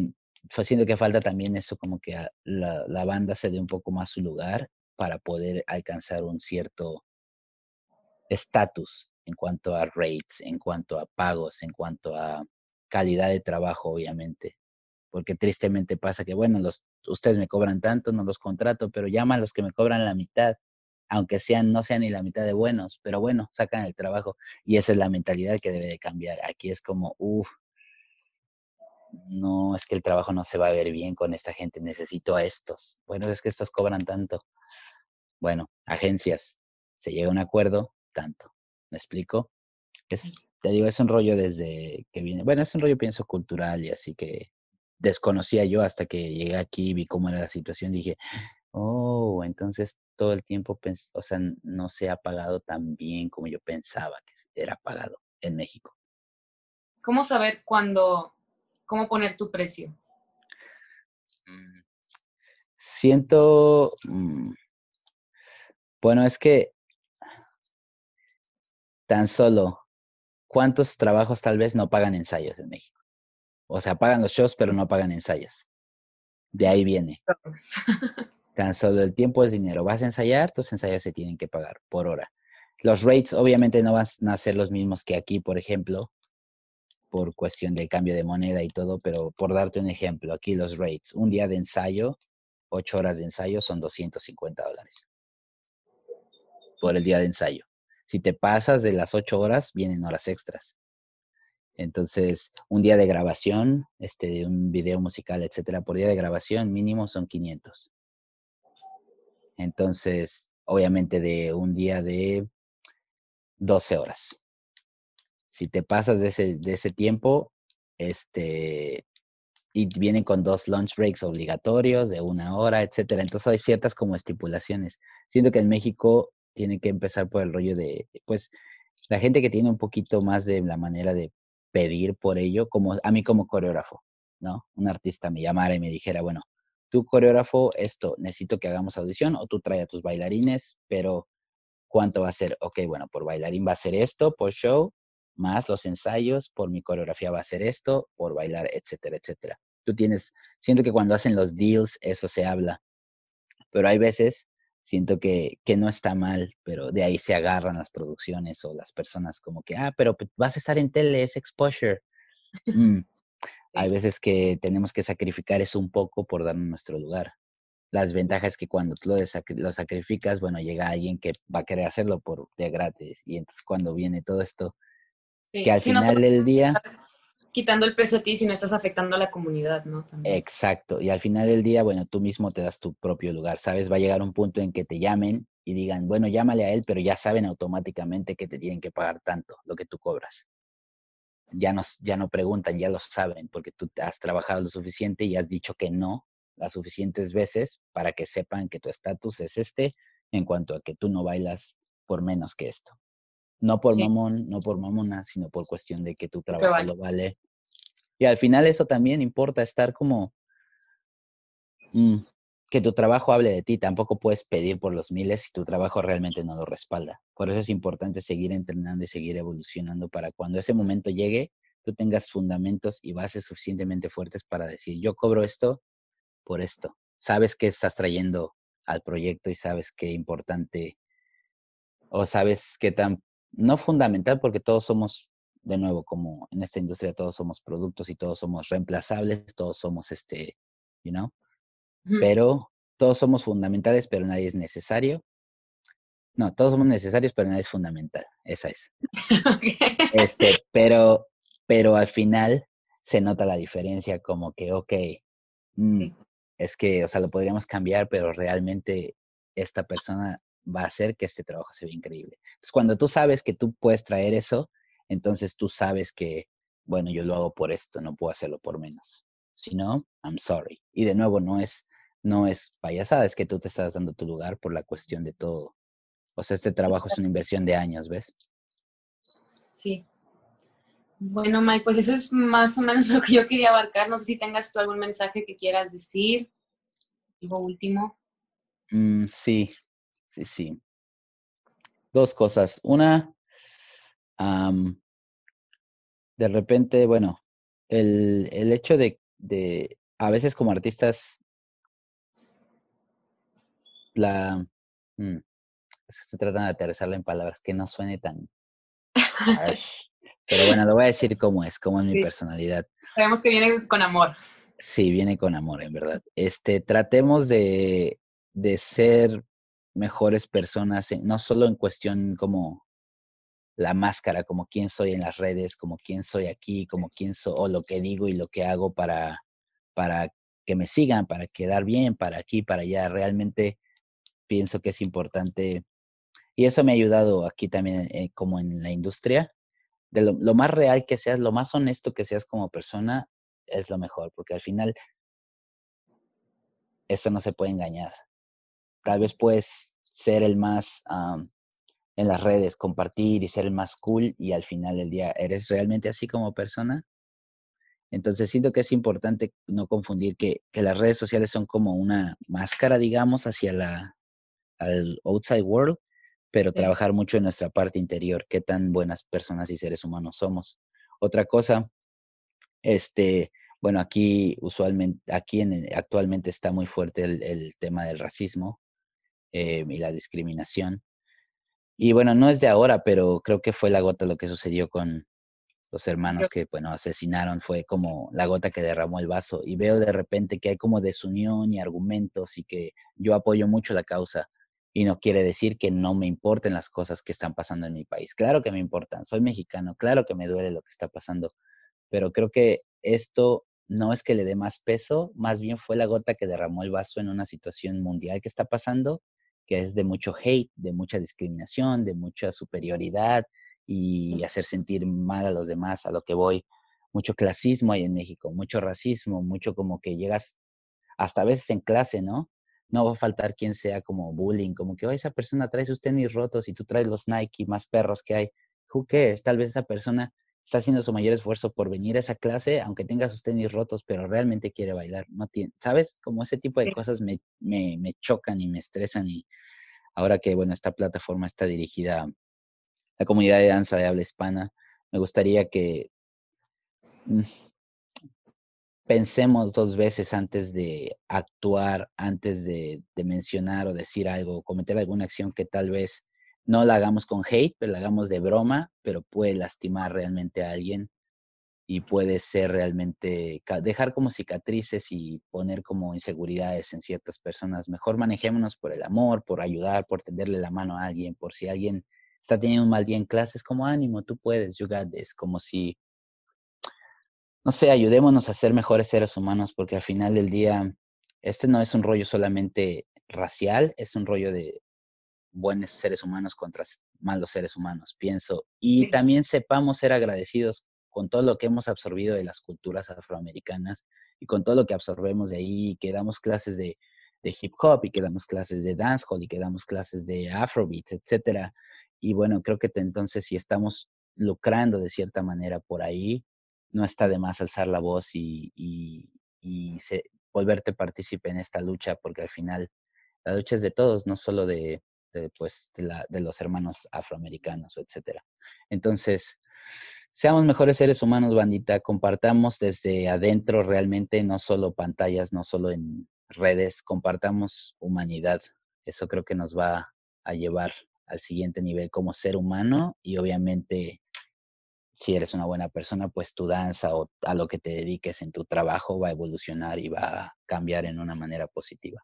S1: siento que falta también eso, como que la, la banda se dé un poco más su lugar para poder alcanzar un cierto estatus en cuanto a rates, en cuanto a pagos, en cuanto a calidad de trabajo, obviamente. Porque tristemente pasa que, bueno, los, ustedes me cobran tanto, no los contrato, pero llaman a los que me cobran la mitad aunque sean, no sean ni la mitad de buenos, pero bueno, sacan el trabajo. Y esa es la mentalidad que debe de cambiar. Aquí es como, uff, no, es que el trabajo no se va a ver bien con esta gente, necesito a estos. Bueno, es que estos cobran tanto. Bueno, agencias, se llega a un acuerdo, tanto. ¿Me explico? Es, te digo, es un rollo desde que viene, bueno, es un rollo pienso cultural y así que desconocía yo hasta que llegué aquí, vi cómo era la situación, dije, oh, entonces todo el tiempo, o sea, no se ha pagado tan bien como yo pensaba que era pagado en México.
S2: ¿Cómo saber cuándo, cómo poner tu precio?
S1: Mm, siento, mm, bueno, es que tan solo, ¿cuántos trabajos tal vez no pagan ensayos en México? O sea, pagan los shows, pero no pagan ensayos. De ahí viene. (laughs) Tan solo el tiempo es dinero. Vas a ensayar, tus ensayos se tienen que pagar por hora. Los rates obviamente no van a ser los mismos que aquí, por ejemplo, por cuestión de cambio de moneda y todo, pero por darte un ejemplo, aquí los rates, un día de ensayo, ocho horas de ensayo son 250 dólares por el día de ensayo. Si te pasas de las ocho horas, vienen horas extras. Entonces, un día de grabación, este, un video musical, etcétera, por día de grabación mínimo son 500. Entonces, obviamente de un día de 12 horas. Si te pasas de ese, de ese tiempo, este, y vienen con dos lunch breaks obligatorios de una hora, etcétera. Entonces hay ciertas como estipulaciones. Siento que en México tiene que empezar por el rollo de, pues, la gente que tiene un poquito más de la manera de pedir por ello, como a mí como coreógrafo, ¿no? Un artista me llamara y me dijera, bueno, tu coreógrafo, esto, necesito que hagamos audición o tú trae a tus bailarines, pero ¿cuánto va a ser? Ok, bueno, por bailarín va a ser esto, por show, más los ensayos, por mi coreografía va a ser esto, por bailar, etcétera, etcétera. Tú tienes, siento que cuando hacen los deals, eso se habla, pero hay veces, siento que, que no está mal, pero de ahí se agarran las producciones o las personas como que, ah, pero vas a estar en tele, es exposure. (laughs) Mm, hay veces que tenemos que sacrificar eso un poco por darnos nuestro lugar. Las ventajas que cuando tú lo, sacrificas, bueno, llega alguien que va a querer hacerlo por de gratis. Y entonces cuando viene todo esto, que al final del día...
S2: Quitando el precio a ti si no estás afectando a la comunidad, ¿no?
S1: Exacto. Y al final del día, bueno, tú mismo te das tu propio lugar, ¿sabes? Va a llegar un punto en que te llamen y digan, bueno, llámale a él, pero ya saben automáticamente que te tienen que pagar tanto, lo que tú cobras ya, ya no preguntan, ya lo saben, porque tú has trabajado lo suficiente y has dicho que no las suficientes veces para que sepan que tu estatus es este en cuanto a que tú no bailas por menos que esto. No por mamón, no por mamona, sino por cuestión de que tu trabajo lo vale. Y al final eso también importa, estar como mm, que tu trabajo hable de ti. Tampoco puedes pedir por los miles si tu trabajo realmente no lo respalda. Por eso es importante seguir entrenando y seguir evolucionando para cuando ese momento llegue, tú tengas fundamentos y bases suficientemente fuertes para decir, yo cobro esto por esto. Sabes qué estás trayendo al proyecto y sabes qué importante o sabes qué tan, no fundamental porque todos somos, de nuevo, como en esta industria todos somos productos y todos somos reemplazables, todos somos este, you know, pero todos somos fundamentales, pero nadie es necesario. No, todos somos necesarios, pero nadie es fundamental. Esa es. (laughs) Este, pero, pero al final se nota la diferencia como que, ok, mm, es que, o sea, lo podríamos cambiar, pero realmente esta persona va a hacer que este trabajo se vea increíble. Entonces, cuando tú sabes que tú puedes traer eso, entonces tú sabes que, bueno, yo lo hago por esto, no puedo hacerlo por menos. Si no, I'm sorry. Y de nuevo, no es, no es payasada, es que tú te estás dando tu lugar por la cuestión de todo. O sea, este trabajo es una inversión de años, ¿ves?
S2: Sí. Bueno, Mike, pues eso es más o menos (laughs) lo que yo quería abarcar. No sé si tengas tú algún mensaje que quieras decir. Algo último.
S1: Mm, sí, sí, sí. Dos cosas. Una, de repente, bueno, el, el hecho de, de, a veces como artistas, la... Mm, se trata de aterrizarla en palabras que no suene tan... (laughs) Pero bueno, lo voy a decir como es, como es mi personalidad.
S2: Sabemos que viene con amor.
S1: Sí, viene con amor, en verdad. Este, tratemos de, de ser mejores personas, no solo en cuestión como la máscara, como quién soy en las redes, como quién soy aquí, como quién soy, o lo que digo y lo que hago para, para que me sigan, para quedar bien, para aquí, para allá. Realmente pienso que es importante y eso me ha ayudado aquí también, eh, como en la industria, de lo, lo, más real que seas, lo más honesto que seas como persona, es lo mejor, porque al final eso no se puede engañar. Tal vez puedes ser el más en las redes, compartir y ser el más cool y al final del día, ¿eres realmente así como persona? Entonces siento que es importante no confundir que, que las redes sociales son como una máscara, digamos, hacia la, al outside world, pero trabajar mucho en nuestra parte interior, qué tan buenas personas y seres humanos somos. Otra cosa, este, bueno, aquí usualmente, aquí en, actualmente está muy fuerte el tema del racismo, eh, y la discriminación. Y bueno, no es de ahora, pero creo que fue la gota lo que sucedió con los hermanos que, bueno, asesinaron, fue como la gota que derramó el vaso. Y veo de repente que hay como desunión y argumentos y que yo apoyo mucho la causa. Y no quiere decir que no me importen las cosas que están pasando en mi país. Claro que me importan, soy mexicano, claro que me duele lo que está pasando, pero creo que esto no es que le dé más peso, más bien fue la gota que derramó el vaso en una situación mundial que está pasando que es de mucho hate, de mucha discriminación, de mucha superioridad y hacer sentir mal a los demás, a lo que voy. Mucho clasismo hay en México, mucho racismo, mucho como que llegas hasta a veces en clase, ¿no? No va a faltar quien sea como bullying, como que, oh, esa persona trae sus tenis rotos y tú traes los Nike más perros que hay. Who cares? Tal vez esa persona está haciendo su mayor esfuerzo por venir a esa clase, aunque tenga sus tenis rotos, pero realmente quiere bailar. No tiene, ¿sabes? Como ese tipo de cosas me, me, me chocan y me estresan y ahora que, bueno, esta plataforma está dirigida a la comunidad de danza de habla hispana, me gustaría que mm, pensemos dos veces antes de actuar, antes de, de, mencionar o decir algo, cometer alguna acción que tal vez no la hagamos con hate, pero la hagamos de broma, pero puede lastimar realmente a alguien y puede ser realmente, dejar como cicatrices y poner como inseguridades en ciertas personas. Mejor manejémonos por el amor, por ayudar, por tenderle la mano a alguien, por si alguien está teniendo un mal día en clase, es como ánimo, tú puedes, you got como si, no sé, ayudémonos a ser mejores seres humanos, porque al final del día, este no es un rollo solamente racial, es un rollo de buenos seres humanos contra malos seres humanos, pienso. Y también sepamos ser agradecidos con todo lo que hemos absorbido de las culturas afroamericanas y con todo lo que absorbemos de ahí, que damos clases de, hip hop y que damos clases de dancehall y que damos clases de afrobeats, etcétera. Y bueno, creo que entonces si estamos lucrando de cierta manera por ahí, no está de más alzar la voz y, y, volverte partícipe en esta lucha, porque al final la lucha es de todos, no solo de, pues, de, la, de los hermanos afroamericanos, etcétera. Entonces, Seamos mejores seres humanos, bandita. Compartamos desde adentro realmente, no solo pantallas, no solo en redes, compartamos humanidad. Eso creo que nos va a llevar al siguiente nivel como ser humano y obviamente si eres una buena persona, pues tu danza o a lo que te dediques en tu trabajo va a evolucionar y va a cambiar en una manera positiva.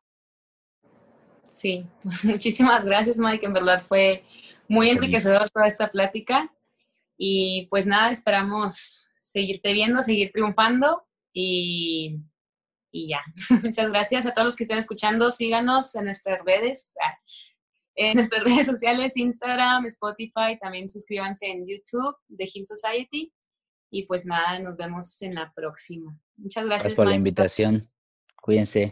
S2: Sí, (laughs) muchísimas gracias Mike, en verdad fue muy enriquecedor toda esta plática y pues nada, esperamos seguirte viendo, seguir triunfando y, y ya. (laughs) Muchas gracias a todos los que estén escuchando. Síganos en nuestras redes, ah, en nuestras (laughs) redes sociales, Instagram, Spotify. También suscríbanse en YouTube de Hill Society. Y pues nada, nos vemos en la próxima. Muchas gracias.
S1: Gracias por la invitación. Cuídense.